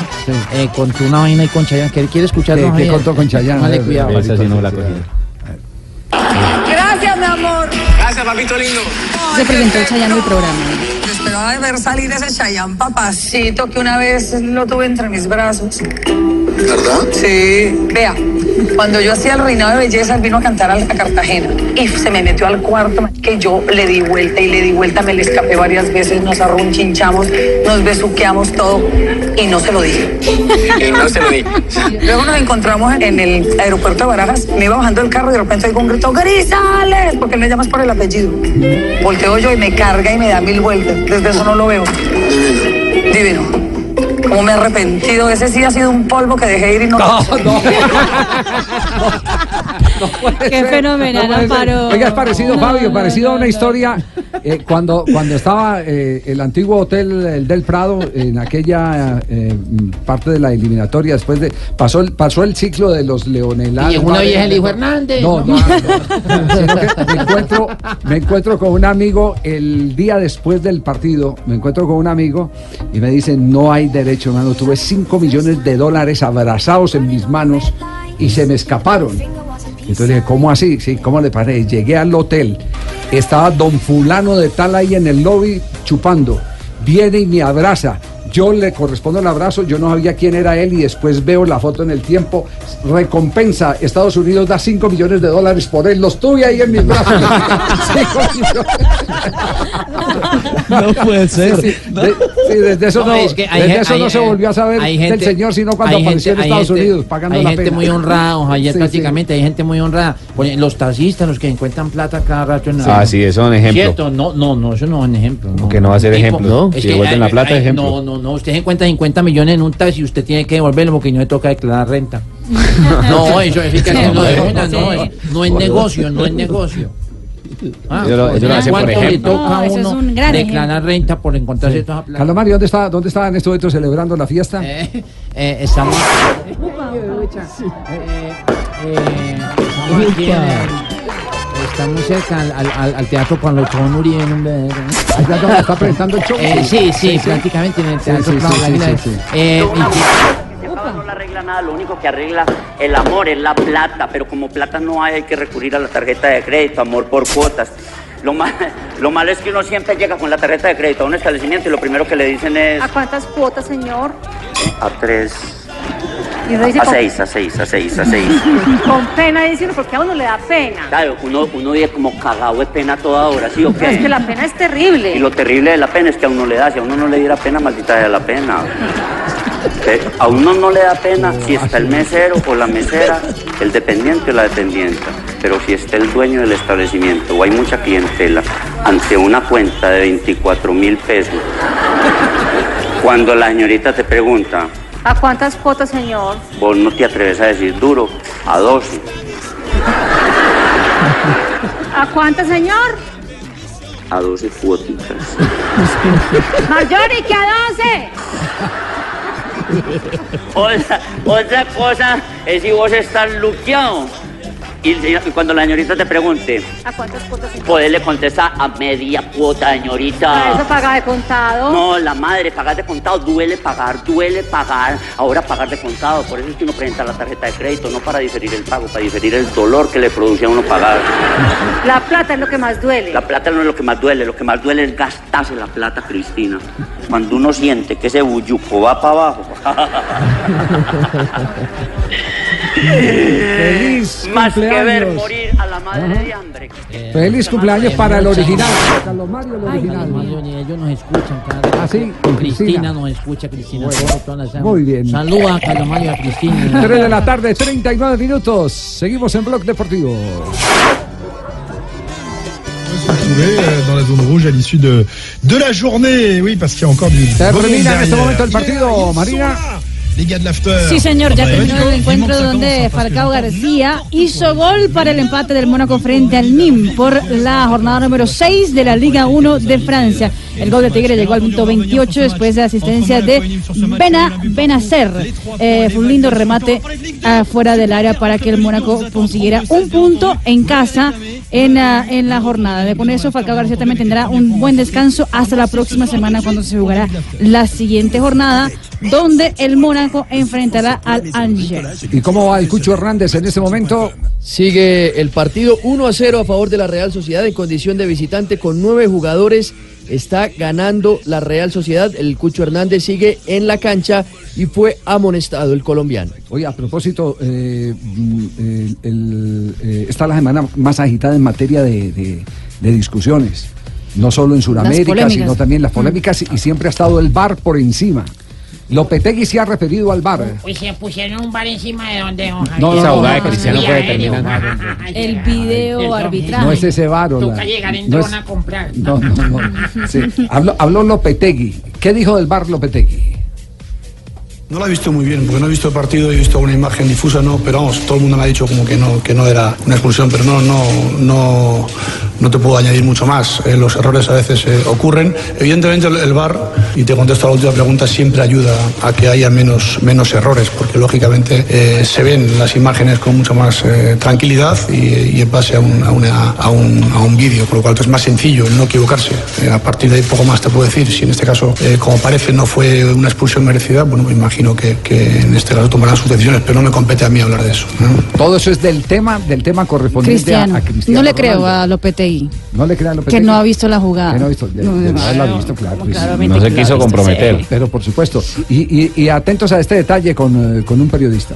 eh, contó una vaina y con Chayanne. ¿Quiere, quiere escucharlo? ¿Qué- qué contó con Chayanne? Vale, cuidado. Esa sí no la cogí. Gracias, mi amor. Gracias, papito lindo. Se presentó Chayanne en el programa. Yo esperaba de ver salir ese Chayanne papacito que una vez lo tuve entre mis brazos. ¿Verdad? Sí. Vea, cuando yo hacía el reinado de belleza, él vino a cantar a Cartagena y se me metió al cuarto que yo le di vuelta y le di vuelta, me le escapé varias veces, nos arrunchinchamos, nos besuqueamos todo y no se lo dije. Y no se lo dije. Luego nos encontramos en el aeropuerto de Barajas, me iba bajando del carro y de repente oigo un grito, ¡Grisales! Porque él me llamas por el apellido. Volteo yo y me carga y me da mil vueltas. Desde eso no lo veo. Divino. Como me he arrepentido. Ese sí ha sido un polvo que dejé ir y no. No, no. Qué fenomenal, puede ser. Amparo. Oiga, es parecido, Fabio, parecido a una historia eh, cuando, cuando estaba eh, el antiguo hotel el del Prado en aquella eh, parte de la eliminatoria, después de pasó el, pasó el ciclo de los Leonelados. Y uno vieja el hijo Hernández. No, no, no, sino que me encuentro, me encuentro con un amigo el día después del partido, me encuentro con un amigo y me dice, no hay derecho, hermano, tuve 5 millones de dólares abrazados en mis manos y se me escaparon. Entonces dije, ¿cómo así? Sí, ¿cómo le parece? Llegué al hotel, estaba don fulano de tal ahí en el lobby chupando, viene y me abraza, Yo le correspondo el abrazo, yo no sabía quién era él y después veo la foto en el tiempo. Recompensa, Estados Unidos da 5 millones de dólares por él. Los tuve ahí en mis brazos. Cinco millones. No puede ser. Sí, sí, de- sí, desde eso, no, es que hay desde gen- eso hay- no se volvió a saber hay del gente- señor, sino cuando hay apareció en gente- hay Estados gente- Unidos pagando hay la gente pena. muy honrada, Sí, sí. prácticamente hay gente muy honrada. Los taxistas, los que encuentran plata cada rato en Ah, sí, eso es un ejemplo. ¿Cierto? No, no, no, eso no es un ejemplo. No. Que no va a ser Tipo, ejemplo. ¿no? es Si devuelven hay- la plata, hay- ejemplo. No, no, no, usted encuentra 50 millones en un taxi y usted tiene que devolverlo porque no le toca declarar renta. no, eso es que no, no, es- no es negocio, no es negocio. Ah, Ellos lo- ellos lo hacen por ¿Cuánto le ejemplo. toca No, a es uno un gran declarar renta por encontrarse toda esa plata? Carlos Mario, ¿dónde está, ¿dónde está en este momento celebrando la fiesta? Eh, eh, estamos. Eh, eh, estamos aquí Estamos cerca al, al- al- al teatro con los Chon Uribe. en un bebé, ¿no? Allá donde está presentando el show. Eh, sí, sí, prácticamente en el Sí, teatro. sí, Claudio sí, sí, sí, nada, lo único que arregla el amor es la plata, pero como plata no hay, hay que recurrir a la tarjeta de crédito, amor por cuotas. Lo, mal, lo malo es que uno siempre llega con la tarjeta de crédito a un establecimiento y lo primero que le dicen es ¿A cuántas cuotas, señor? a tres, Y uno dice a con, seis, a seis, a seis, a seis. con pena decirlo porque a uno le da pena. Claro, uno, uno vive como cagado de pena toda hora, ¿sí o Pero es que qué? la pena es terrible. Y lo terrible de la pena es que a uno le da, si a uno no le diera pena, maldita de la pena. A uno no le da pena si está el mesero o la mesera, el dependiente o la dependienta, pero si está el dueño del establecimiento o hay mucha clientela ante una cuenta de 24 mil pesos, cuando la señorita te pregunta, ¿A cuántas cuotas, señor? vos no te atreves a decir duro, a 12, ¿A cuántas, señor? a 12 cuotitas. Marjorie, que a 12. Otra, cosa es si vos estás luqueado. Y, cuando la señorita te pregunte, ¿A cuántas cuotas, señor? poderle contestar a media cuota, Para eso señorita. paga de contado. No, la madre, pagar de contado, duele pagar, duele pagar. Ahora pagar de contado, por eso es que uno presenta la tarjeta de crédito, no para diferir el pago, para diferir el dolor que le produce a uno pagar. La plata es lo que más duele. La plata no es lo que más duele, lo que más duele es gastarse la plata, Cristina. Cuando uno siente que ese bulluco va para abajo. Feliz Más que ver cumpleaños. morir a la madre de hambre. Feliz cumpleaños para el original. Carlos Mario, el original. ellos nos escuchan cada ¿Ah, sí? Cristina, Cristina. nos escucha, Cristina. Bueno, muy bien. Saluda a Carlos Mario y a Cristina. 3 de la tarde, 39 minutos. Seguimos en Blog Deportivo. dans la zone rouge à l'issue de, de la journée. Oui, parce qu'il y a encore du. Termina en este momento el partido, Marina. Sí, señor, ya terminó el encuentro donde Falcao García hizo gol para el empate del Mónaco frente al NIM por la jornada número 6 de la Liga 1 de Francia. El gol de Tigre llegó al minuto 28 después de la asistencia de Bena Benacer. Eh, fue un lindo remate afuera del área para que el Mónaco consiguiera un punto en casa en la, en la jornada. Con eso, Falcao García también tendrá un buen descanso hasta la próxima semana cuando se jugará la siguiente jornada, donde el Mónaco enfrentará al Angers. ¿Y cómo va el Cucho Hernández en este momento? Sigue el partido 1 a 0 a favor de la Real Sociedad en condición de visitante con nueve jugadores. Está ganando la Real Sociedad. El Cucho Hernández sigue en la cancha y fue amonestado el colombiano. Oye, a propósito, eh, mm, el- el, eh, está la semana más agitada en materia de, de- de discusiones. No solo en Sudamérica, sino también las polémicas y siempre ha estado el VAR por encima. Lopetegui se ha referido al VAR. Pues se pusieron un bar encima de donde don No, Javier- esa abogada de no, Cristiano puede terminar. El video arbitraje. No es ese VAR. o Toca la- llegar en no es- a comprar. No, no, no. Sí. Habló, habló Lopetegui. ¿Qué dijo del VAR Lopetegui? No la he visto muy bien, porque no he visto el partido, he visto una imagen difusa, no, pero vamos, todo el mundo me ha dicho como que no, que no era una expulsión, pero no, no, no, no te puedo añadir mucho más. Eh, los errores a veces eh, ocurren. Evidentemente el, el VAR, y te contesto a la última pregunta, siempre ayuda a que haya menos, menos errores, porque lógicamente eh, se ven las imágenes con mucha más eh, tranquilidad y, y en base a un, a una- a un, a un vídeo, por lo cual es más sencillo el no equivocarse. Eh, a partir de ahí poco más te puedo decir. Si en este caso, eh, como parece, no fue una expulsión merecida, bueno, me imagino que, que en este caso tomarán sus decisiones, pero no me compete a mí hablar de eso. ¿no? Todo eso es del tema, del tema correspondiente a, Cristiano. a Cristiano. No le creo a Lopetegui. Lopetegui. No le crean a Que no ha visto la jugada. Que no ha visto, de- No, de- no, haberla visto, claro. pues, No se quiso comprometer. sí. Pero por supuesto. Y, y- y atentos a este detalle con, eh, con un periodista.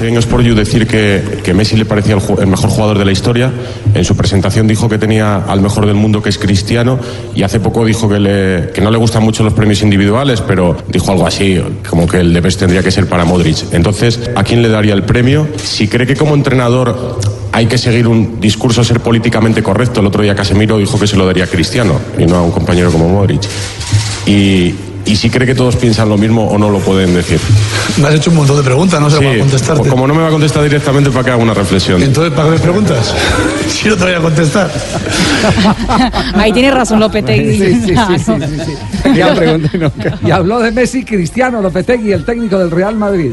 En Sport You decir que, que Messi le parecía el, el mejor jugador de la historia. En su presentación dijo que tenía al mejor del mundo, que es Cristiano, y hace poco dijo que, le- que no le gustan mucho los premios individuales, pero dijo algo así, como que el de Best tendría que ser para Modric. Entonces, ¿a quién le daría el premio? Si cree que como entrenador hay que seguir un discurso, ser políticamente correcto, el otro día Casemiro dijo que se lo daría a Cristiano y no a un compañero como Modric. Y, y si cree que todos piensan lo mismo o no lo pueden decir. Me has hecho un montón de preguntas, no sé para contestarte. Como no me va a contestar directamente, para que haga una reflexión. Entonces, ¿para qué me preguntas? si no te voy a contestar. Ahí tiene razón Lopetegui. Sí, sí, sí, Claro. sí, sí, sí. Y, habló, y habló de Messi Cristiano Lopetegui, el técnico del Real Madrid.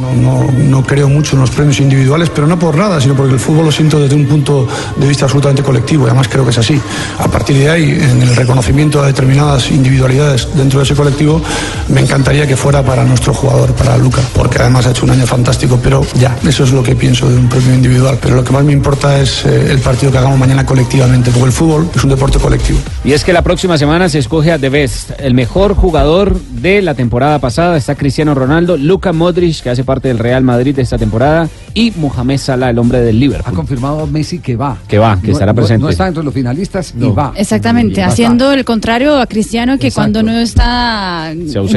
No, no, no creo mucho en los premios individuales, pero no por nada, sino porque el fútbol lo siento desde un punto de vista absolutamente colectivo y además creo que es así. A partir de ahí, en el reconocimiento a determinadas individualidades dentro de ese colectivo, me encantaría que fuera para nuestro jugador, para Luca, porque además ha hecho un año fantástico, pero ya, eso es lo que pienso de un premio individual. Pero lo que más me importa es eh, el partido que hagamos mañana colectivamente, porque el fútbol es un deporte colectivo. Y es que la próxima semana se escoge a The Best, el mejor jugador de la temporada pasada. Está Cristiano Ronaldo, Luka Modric, que hace parte del Real Madrid de esta temporada, y Mohamed Salah, el hombre del Ha Liverpool. confirmado Messi que va. Que va, que No- estará no- presente. No, está entre los finalistas y va. Exactamente, Va haciendo el contrario a Cristiano que Exacto. cuando no está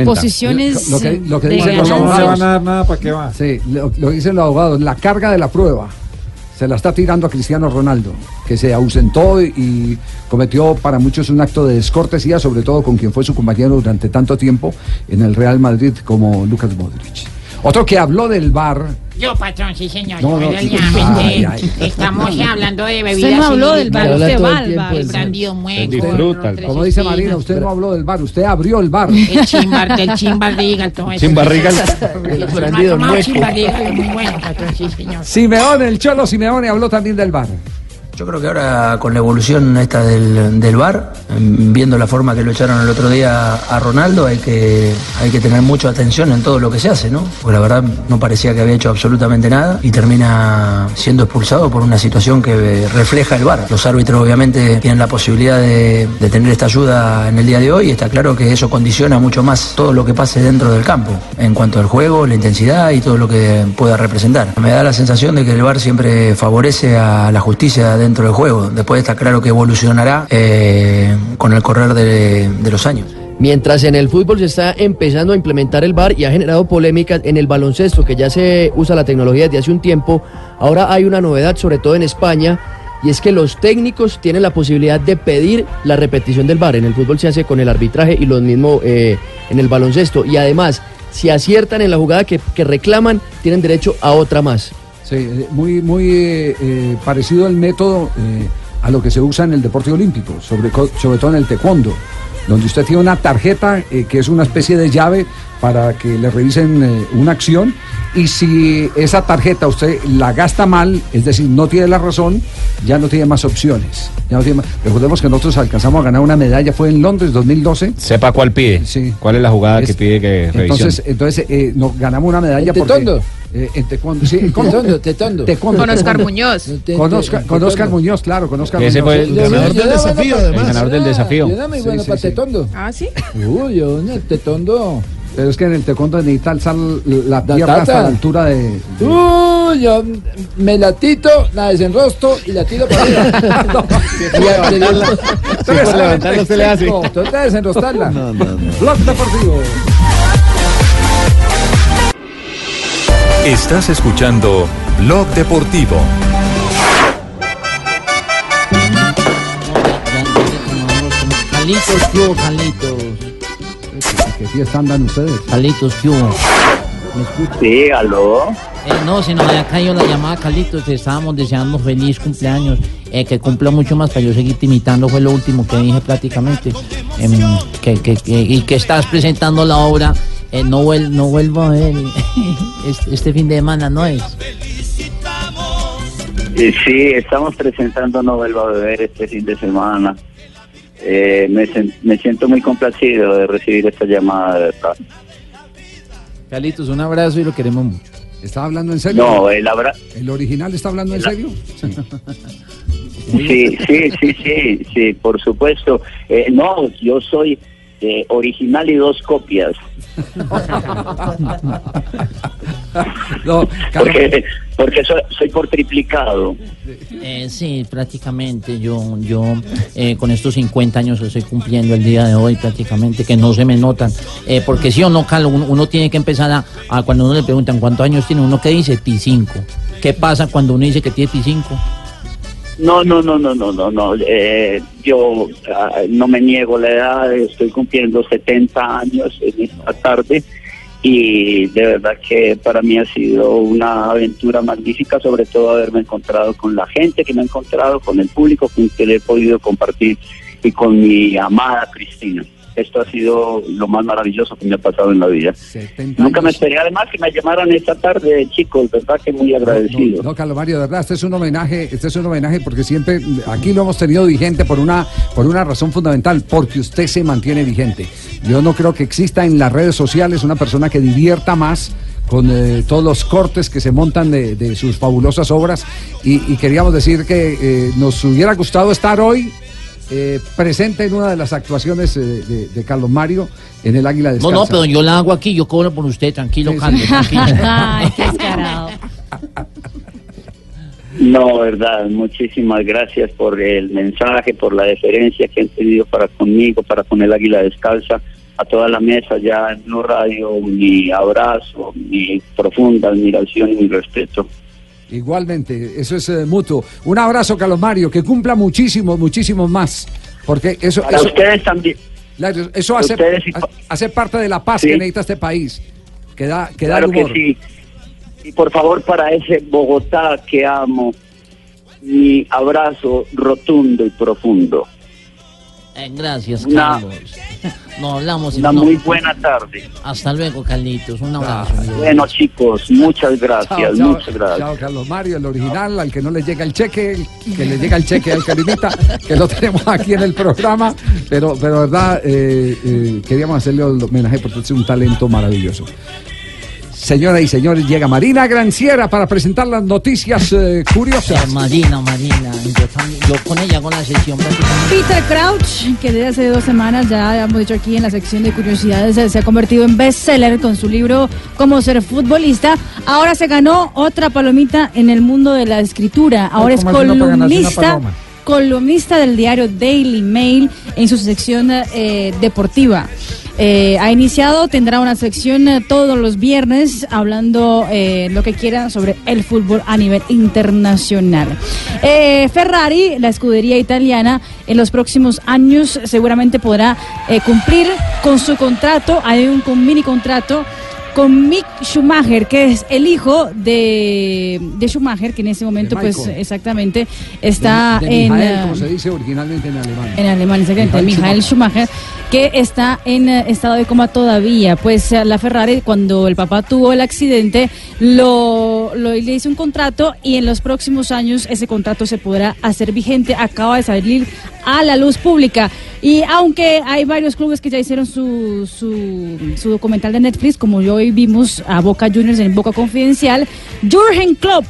Posiciones Lo que, lo que de dicen los ganancia. abogados. nada, ¿para qué va? Sí, lo, lo dicen los abogados. La carga de la prueba se la está tirando a Cristiano Ronaldo, que se ausentó y, y cometió para muchos un acto de descortesía, sobre todo con quien fue su compañero durante tanto tiempo en el Real Madrid como Lucas Modric. Otro que habló del bar. Yo, patrón, sí, señor. No, no, sí. el llame, Ay, ay. Estamos hablando de bebidas. Usted no habló del bar, usted va al bar. El mueco. Disfruta. Como dice Marina, usted no habló del bar, usted abrió el bar. El chimbar, del chimbarrigal, todo eso. Chimbarrigal. El chimbar, mueco. chimbarrigal, muy bueno, patrón, sí, señor. Simeone, el Cholo Simeone habló también del bar. Yo creo que ahora con la evolución esta del, del VAR, em, viendo la forma que lo echaron el otro día a Ronaldo, hay que, hay que tener mucha atención en todo lo que se hace, ¿no? Porque la verdad no parecía que había hecho absolutamente nada y termina siendo expulsado por una situación que refleja el VAR. Los árbitros obviamente tienen la posibilidad de, de tener esta ayuda en el día de hoy y está claro que eso condiciona mucho más todo lo que pase dentro del campo, en cuanto al juego, la intensidad y todo lo que pueda representar. Me da la sensación de que el VAR siempre favorece a la justicia dentro del juego. Después está claro que evolucionará eh, con el correr de, los años. Mientras en el fútbol se está empezando a implementar el VAR y ha generado polémicas en el baloncesto, que ya se usa la tecnología desde hace un tiempo, ahora hay una novedad, sobre todo en España, y es que los técnicos tienen la posibilidad de pedir la repetición del VAR. En el fútbol se hace con el arbitraje y lo mismo eh, en el baloncesto. Y además, si aciertan en la jugada que reclaman, tienen derecho a otra más. Sí, muy, muy eh, eh, parecido el método eh, a lo que se usa en el deporte olímpico, sobre, co- sobre todo en el taekwondo, donde usted tiene una tarjeta eh, que es una especie de llave para que le revisen eh, una acción y si esa tarjeta usted la gasta mal, es decir, no tiene la razón, ya no tiene más opciones. Ya no tiene más- Recordemos que nosotros alcanzamos a ganar una medalla, fue en Londres 2012. Sepa cuál pide. ¿Cuál es la jugada que pide que revisión? Entonces, entonces eh, nos ganamos una medalla ¿En porque... taekwondo? eh, en taekwondo, sí. Tetondo, tetondo. Taekwondo, Con Oscar taekwondo. Muñoz. Con Oscar, con Oscar Muñoz, claro, con Oscar Ese Muñoz. fue el ganador del desafío, bueno, además. El ganador del desafío. Yo era muy bueno sí, para sí. tetondo. Ah, sí. Uy, yo en el tetondo. Pero es que en el taekwondo necesita alzar la pierna hasta la altura de... Uy, yo me la tito, la desenrosto y la tiro para arriba. Y anterior- Sí, por levantarla usted le hace. No, trata de desenrostarla. No, no, no. Blog Deportivo. Estás escuchando Blog Deportivo. Jalitos, ¿qué Jalitos? ¿Qué fiesta andan ustedes? Jalitos, ¿qué? ¿Me escucha? Sí, aló. Eh, no, se nos había caído la llamada, Carlitos. Te estábamos deseando feliz cumpleaños. eh, que cumpla mucho más para yo seguirte imitando. Fue lo último que dije prácticamente. Em, que, que- que- y que estás presentando la obra. Eh, no, vuel- no vuelvo a ver este, este fin de semana, ¿no es? Eh, Sí, estamos presentando No Vuelva a Beber este fin de semana. Eh, me, me siento muy complacido de recibir esta llamada, de verdad. Carlitos, un abrazo y lo queremos mucho. ¿Está hablando en serio? No, el abra... ¿El original está hablando en serio? Sí, sí, sí, sí, sí, por supuesto. Eh, no, yo soy eh, original y dos copias. No, Porque, porque soy, soy por triplicado. Eh, sí, prácticamente. Yo, yo eh, con estos 50 años estoy cumpliendo el día de hoy, prácticamente, que no se me notan. Eh, porque sí o no, Carlos, uno, uno tiene que empezar a, a cuando uno le preguntan cuántos años tiene, uno que dice T5. ¿Qué pasa cuando uno dice que tiene T5? No, no, no, no, no, no, no. Eh, yo ah, no me niego la edad, estoy cumpliendo 70 años en esta tarde y de verdad que para mí ha sido una aventura magnífica, sobre todo haberme encontrado con la gente que me ha encontrado, con el público con que he podido compartir y con mi amada Cristina. Esto ha sido lo más maravilloso que me ha pasado en la vida. Nunca me esperé además que me llamaran esta tarde, chicos, verdad que muy agradecido. No, Carlos Mario, de verdad, este es un homenaje, este es un homenaje porque siempre aquí lo hemos tenido vigente por una, por una razón fundamental, porque usted se mantiene vigente. Yo no creo que exista en las redes sociales una persona que divierta más con eh, todos los cortes que se montan de, de sus fabulosas obras y, y queríamos decir que eh, nos hubiera gustado estar hoy eh, presente en una de las actuaciones eh, de, de Carlos Mario en el Águila No, Descalza. no, pero yo la hago aquí, yo cobro por usted, tranquilo, Carlos, tranquilo. Ay, qué descarado. No, verdad, muchísimas gracias por el mensaje, por la deferencia que han tenido para conmigo, para con el Águila Descalza, a toda la mesa ya en Blue Radio, mi abrazo, mi profunda admiración y mi respeto. Igualmente, eso es eh, mutuo. Un abrazo, Carlos Mario, que cumpla muchísimos, muchísimos más. Porque eso, Para eso, ustedes también. Eso hace, y hace parte de la paz Sí. que necesita este país. Que da, que da Claro que sí. Y por favor, para ese Bogotá que amo, mi abrazo rotundo y profundo. Eh, gracias, Una- Carlos. Nos hablamos. Una no- muy buena tarde. Hasta luego, Carlitos. Un abrazo. Bueno, chicos, muchas gracias, Chao, chao, muchas gracias. chao, Carlos Mario, el original, al que no le llega el cheque, el que le llega el cheque al Carimita, que lo tenemos aquí en el programa, pero, pero verdad, eh, eh, queríamos hacerle el homenaje porque es un talento maravilloso. Señoras y señores, llega Marina Granciera para presentar las noticias eh, curiosas. Marina, Marina. Yo, también- yo con ella hago la sesión prácticamente. Peter Crouch, que desde hace dos semanas ya hemos dicho aquí en la sección de curiosidades, eh, se ha convertido en bestseller con su libro Cómo ser futbolista. Ahora se ganó otra palomita en el mundo de la escritura. Ahora es ¿cómo hace uno para ganarse una columnista, columnista del diario Daily Mail en su sección eh, deportiva. Eh, ha iniciado, tendrá una sección eh, todos los viernes hablando eh, lo que quiera sobre el fútbol a nivel internacional. Eh, Ferrari, la escudería italiana, en los próximos años seguramente podrá cumplir con su contrato. Hay un, con mini contrato con Mick Schumacher, que es el hijo de, de Schumacher, que en ese momento, pues exactamente, está de, de en... Como se dice originalmente en alemán. en Alemania, exactamente, Michael Michael Schumacher, que está en eh, estado de coma todavía. Pues eh, la Ferrari, cuando el papá tuvo el accidente, lo, le hizo un contrato y en los próximos años ese contrato se podrá hacer vigente. Acaba de salir a la luz pública. Y aunque hay varios clubes que ya hicieron su, su, su documental de Netflix, como hoy vimos a Boca Juniors en Boca Confidencial, Jürgen Klopp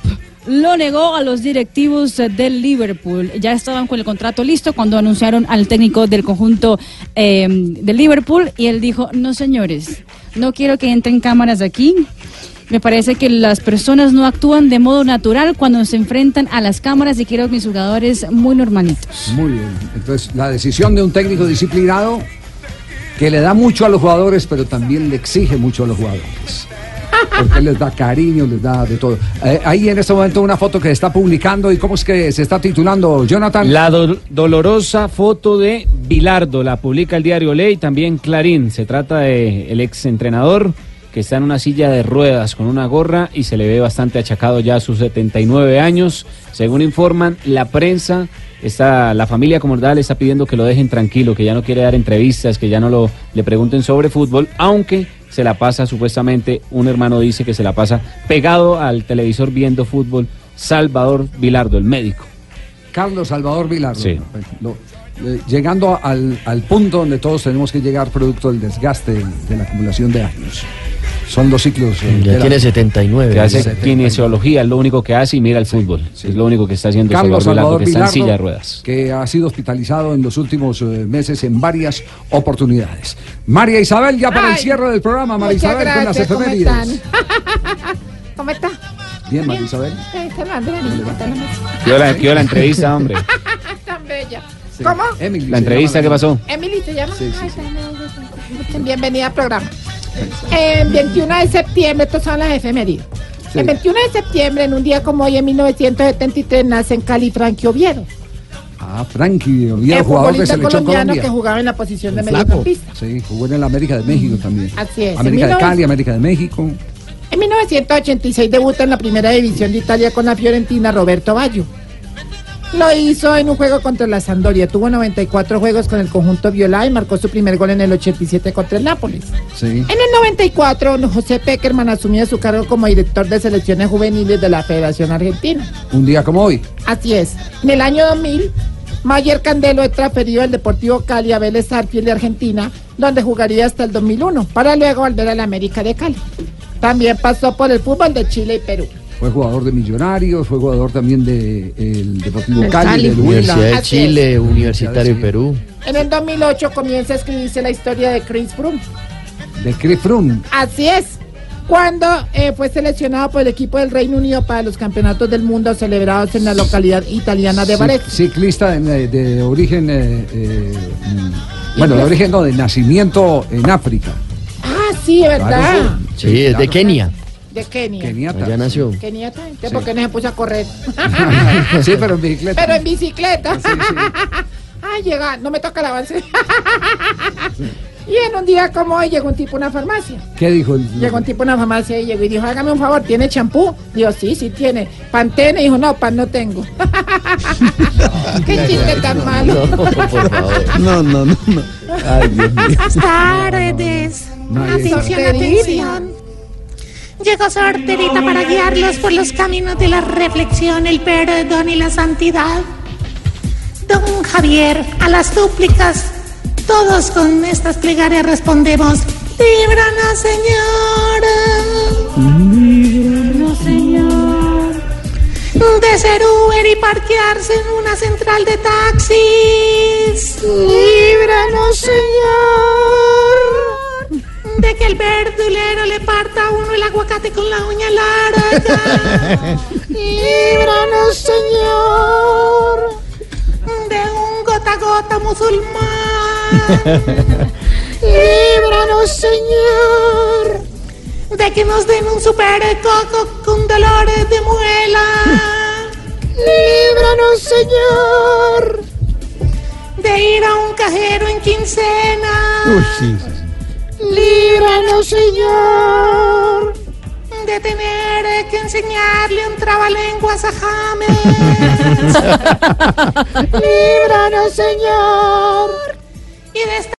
lo negó a los directivos del Liverpool. Ya estaban con el contrato listo cuando anunciaron al técnico del conjunto eh, del Liverpool y él dijo, no señores, no quiero que entren cámaras aquí. Me parece que las personas no actúan de modo natural cuando se enfrentan a las cámaras y quiero que mis jugadores muy normalitos. Muy bien. Entonces, la decisión de un técnico disciplinado que le da mucho a los jugadores, pero también le exige mucho a los jugadores. Porque les da cariño, les da de todo. Eh, ahí en este momento una foto que se está publicando y cómo es que se está titulando, Jonathan. La do- dolorosa foto de Bilardo la publica el diario Ley, también Clarín. Se trata de el ex entrenador que está en una silla de ruedas con una gorra y se le ve bastante achacado ya a sus 79 años. Según informan, la prensa, está, la familia como tal está pidiendo que lo dejen tranquilo, que ya no quiere dar entrevistas, que ya no lo, le pregunten sobre fútbol, aunque se la pasa supuestamente, un hermano dice que se la pasa pegado al televisor viendo fútbol, Salvador Bilardo, el médico. Carlos Salvador Vilardo. Sí. Lo- eh, llegando al, al punto donde todos tenemos que llegar producto del desgaste de la acumulación de años. Son los ciclos. eh, Ya de la- tiene 79. Que hace 79. kinesiología, es lo único que hace y mira el fútbol. Es lo único que está haciendo Carlos Salvador Salvador que está en silla de ruedas. que ha sido hospitalizado en los últimos eh, meses en varias oportunidades. María Isabel, ya para el cierre del programa, María Isabel con las gracias, ¿cómo efemérides. están? ¿Cómo está? Bien, María Isabel. Quiero la, quiero la entrevista, hombre. Tan bella. ¿Cómo? Emily, La entrevista, ¿qué pasó? Emily, ¿te llama? Sí, sí, Ay, tan bella. Bienvenida al programa. El 21 de septiembre, estas son las efemérides. Sí. El 21 de septiembre, en un día como hoy, en 1973, nace en Cali Frankie Oviedo. Ah, Frankie, Oviedo, el jugador de selección colombiano Colombia. que jugaba en la posición de El mediocampista. Sí, jugó en el América de México también. Así es. América de 19 Cali, América de México. En 1986 debuta en la primera división de Italia con la Fiorentina Roberto Baggio. Lo hizo en un juego contra la Sampdoria. Tuvo 94 juegos con el conjunto Viola y marcó su primer gol en el 87 contra el Nápoles. Sí. En el 94, José Peckerman asumía su cargo como director de selecciones juveniles de la Federación Argentina. Un día como hoy. Así es. En el año 2000, Mayer Candelo es transferido al Deportivo Cali a Vélez Arfiel de Argentina, donde jugaría hasta el 2001, para luego volver a la América de Cali. También pasó por el fútbol de Chile y Perú. Fue jugador de Millonarios, fue jugador también del de, el Deportivo Del Cali, Cali. del Universidad Huila. de Chile. Universitario de Perú. En el 2008 comienza a escribirse la historia de Chris Froome. De Chris Froome. Así es. Cuando eh, fue seleccionado por el equipo del Reino Unido para los campeonatos del mundo celebrados en la localidad italiana de Cic- Varese. Ciclista de, de origen, eh, eh, bueno, de origen no, de nacimiento en África. Ah, sí, ¿verdad? Claro, Sí, es de Kenia. De Kenia. Keniata. Allá nació. Keniata, entonces, ¿por qué no se puso a correr? sí, pero en bicicleta. Pero en bicicleta. Ay, llega, no me toca el avance. y en un día como hoy llegó un tipo a una farmacia. ¿Qué dijo el Llegó un tipo a una farmacia y llegó y dijo, hágame un favor, ¿tiene champú? Dijo, sí, sí tiene. ¿Pantene? Dijo, no, pan no tengo. Qué chiste tan malo. No, no, no, no. Ay, Dios mío. Buenas tardes. Atención, atención. Llegó Sorterita para guiarlos por los caminos de la reflexión, el perdón y la santidad. Don Javier, a las súplicas, todos con estas plegarias respondemos, líbranos, Señor. Líbranos, Señor. De ser Uber y parquearse en una central de taxis. Líbranos, Señor. De que el verdulero le parta a uno el aguacate con la uña larga. Líbranos, Señor. De un gota a gota musulmán. Líbranos, Señor. De que nos den un super coco con dolores de muela. Líbranos, Señor. De ir a un cajero en quincena. Uy, sí, sí, sí. Líbranos, Señor, de tener que enseñarle un trabalenguas a James. Líbranos, Señor, y de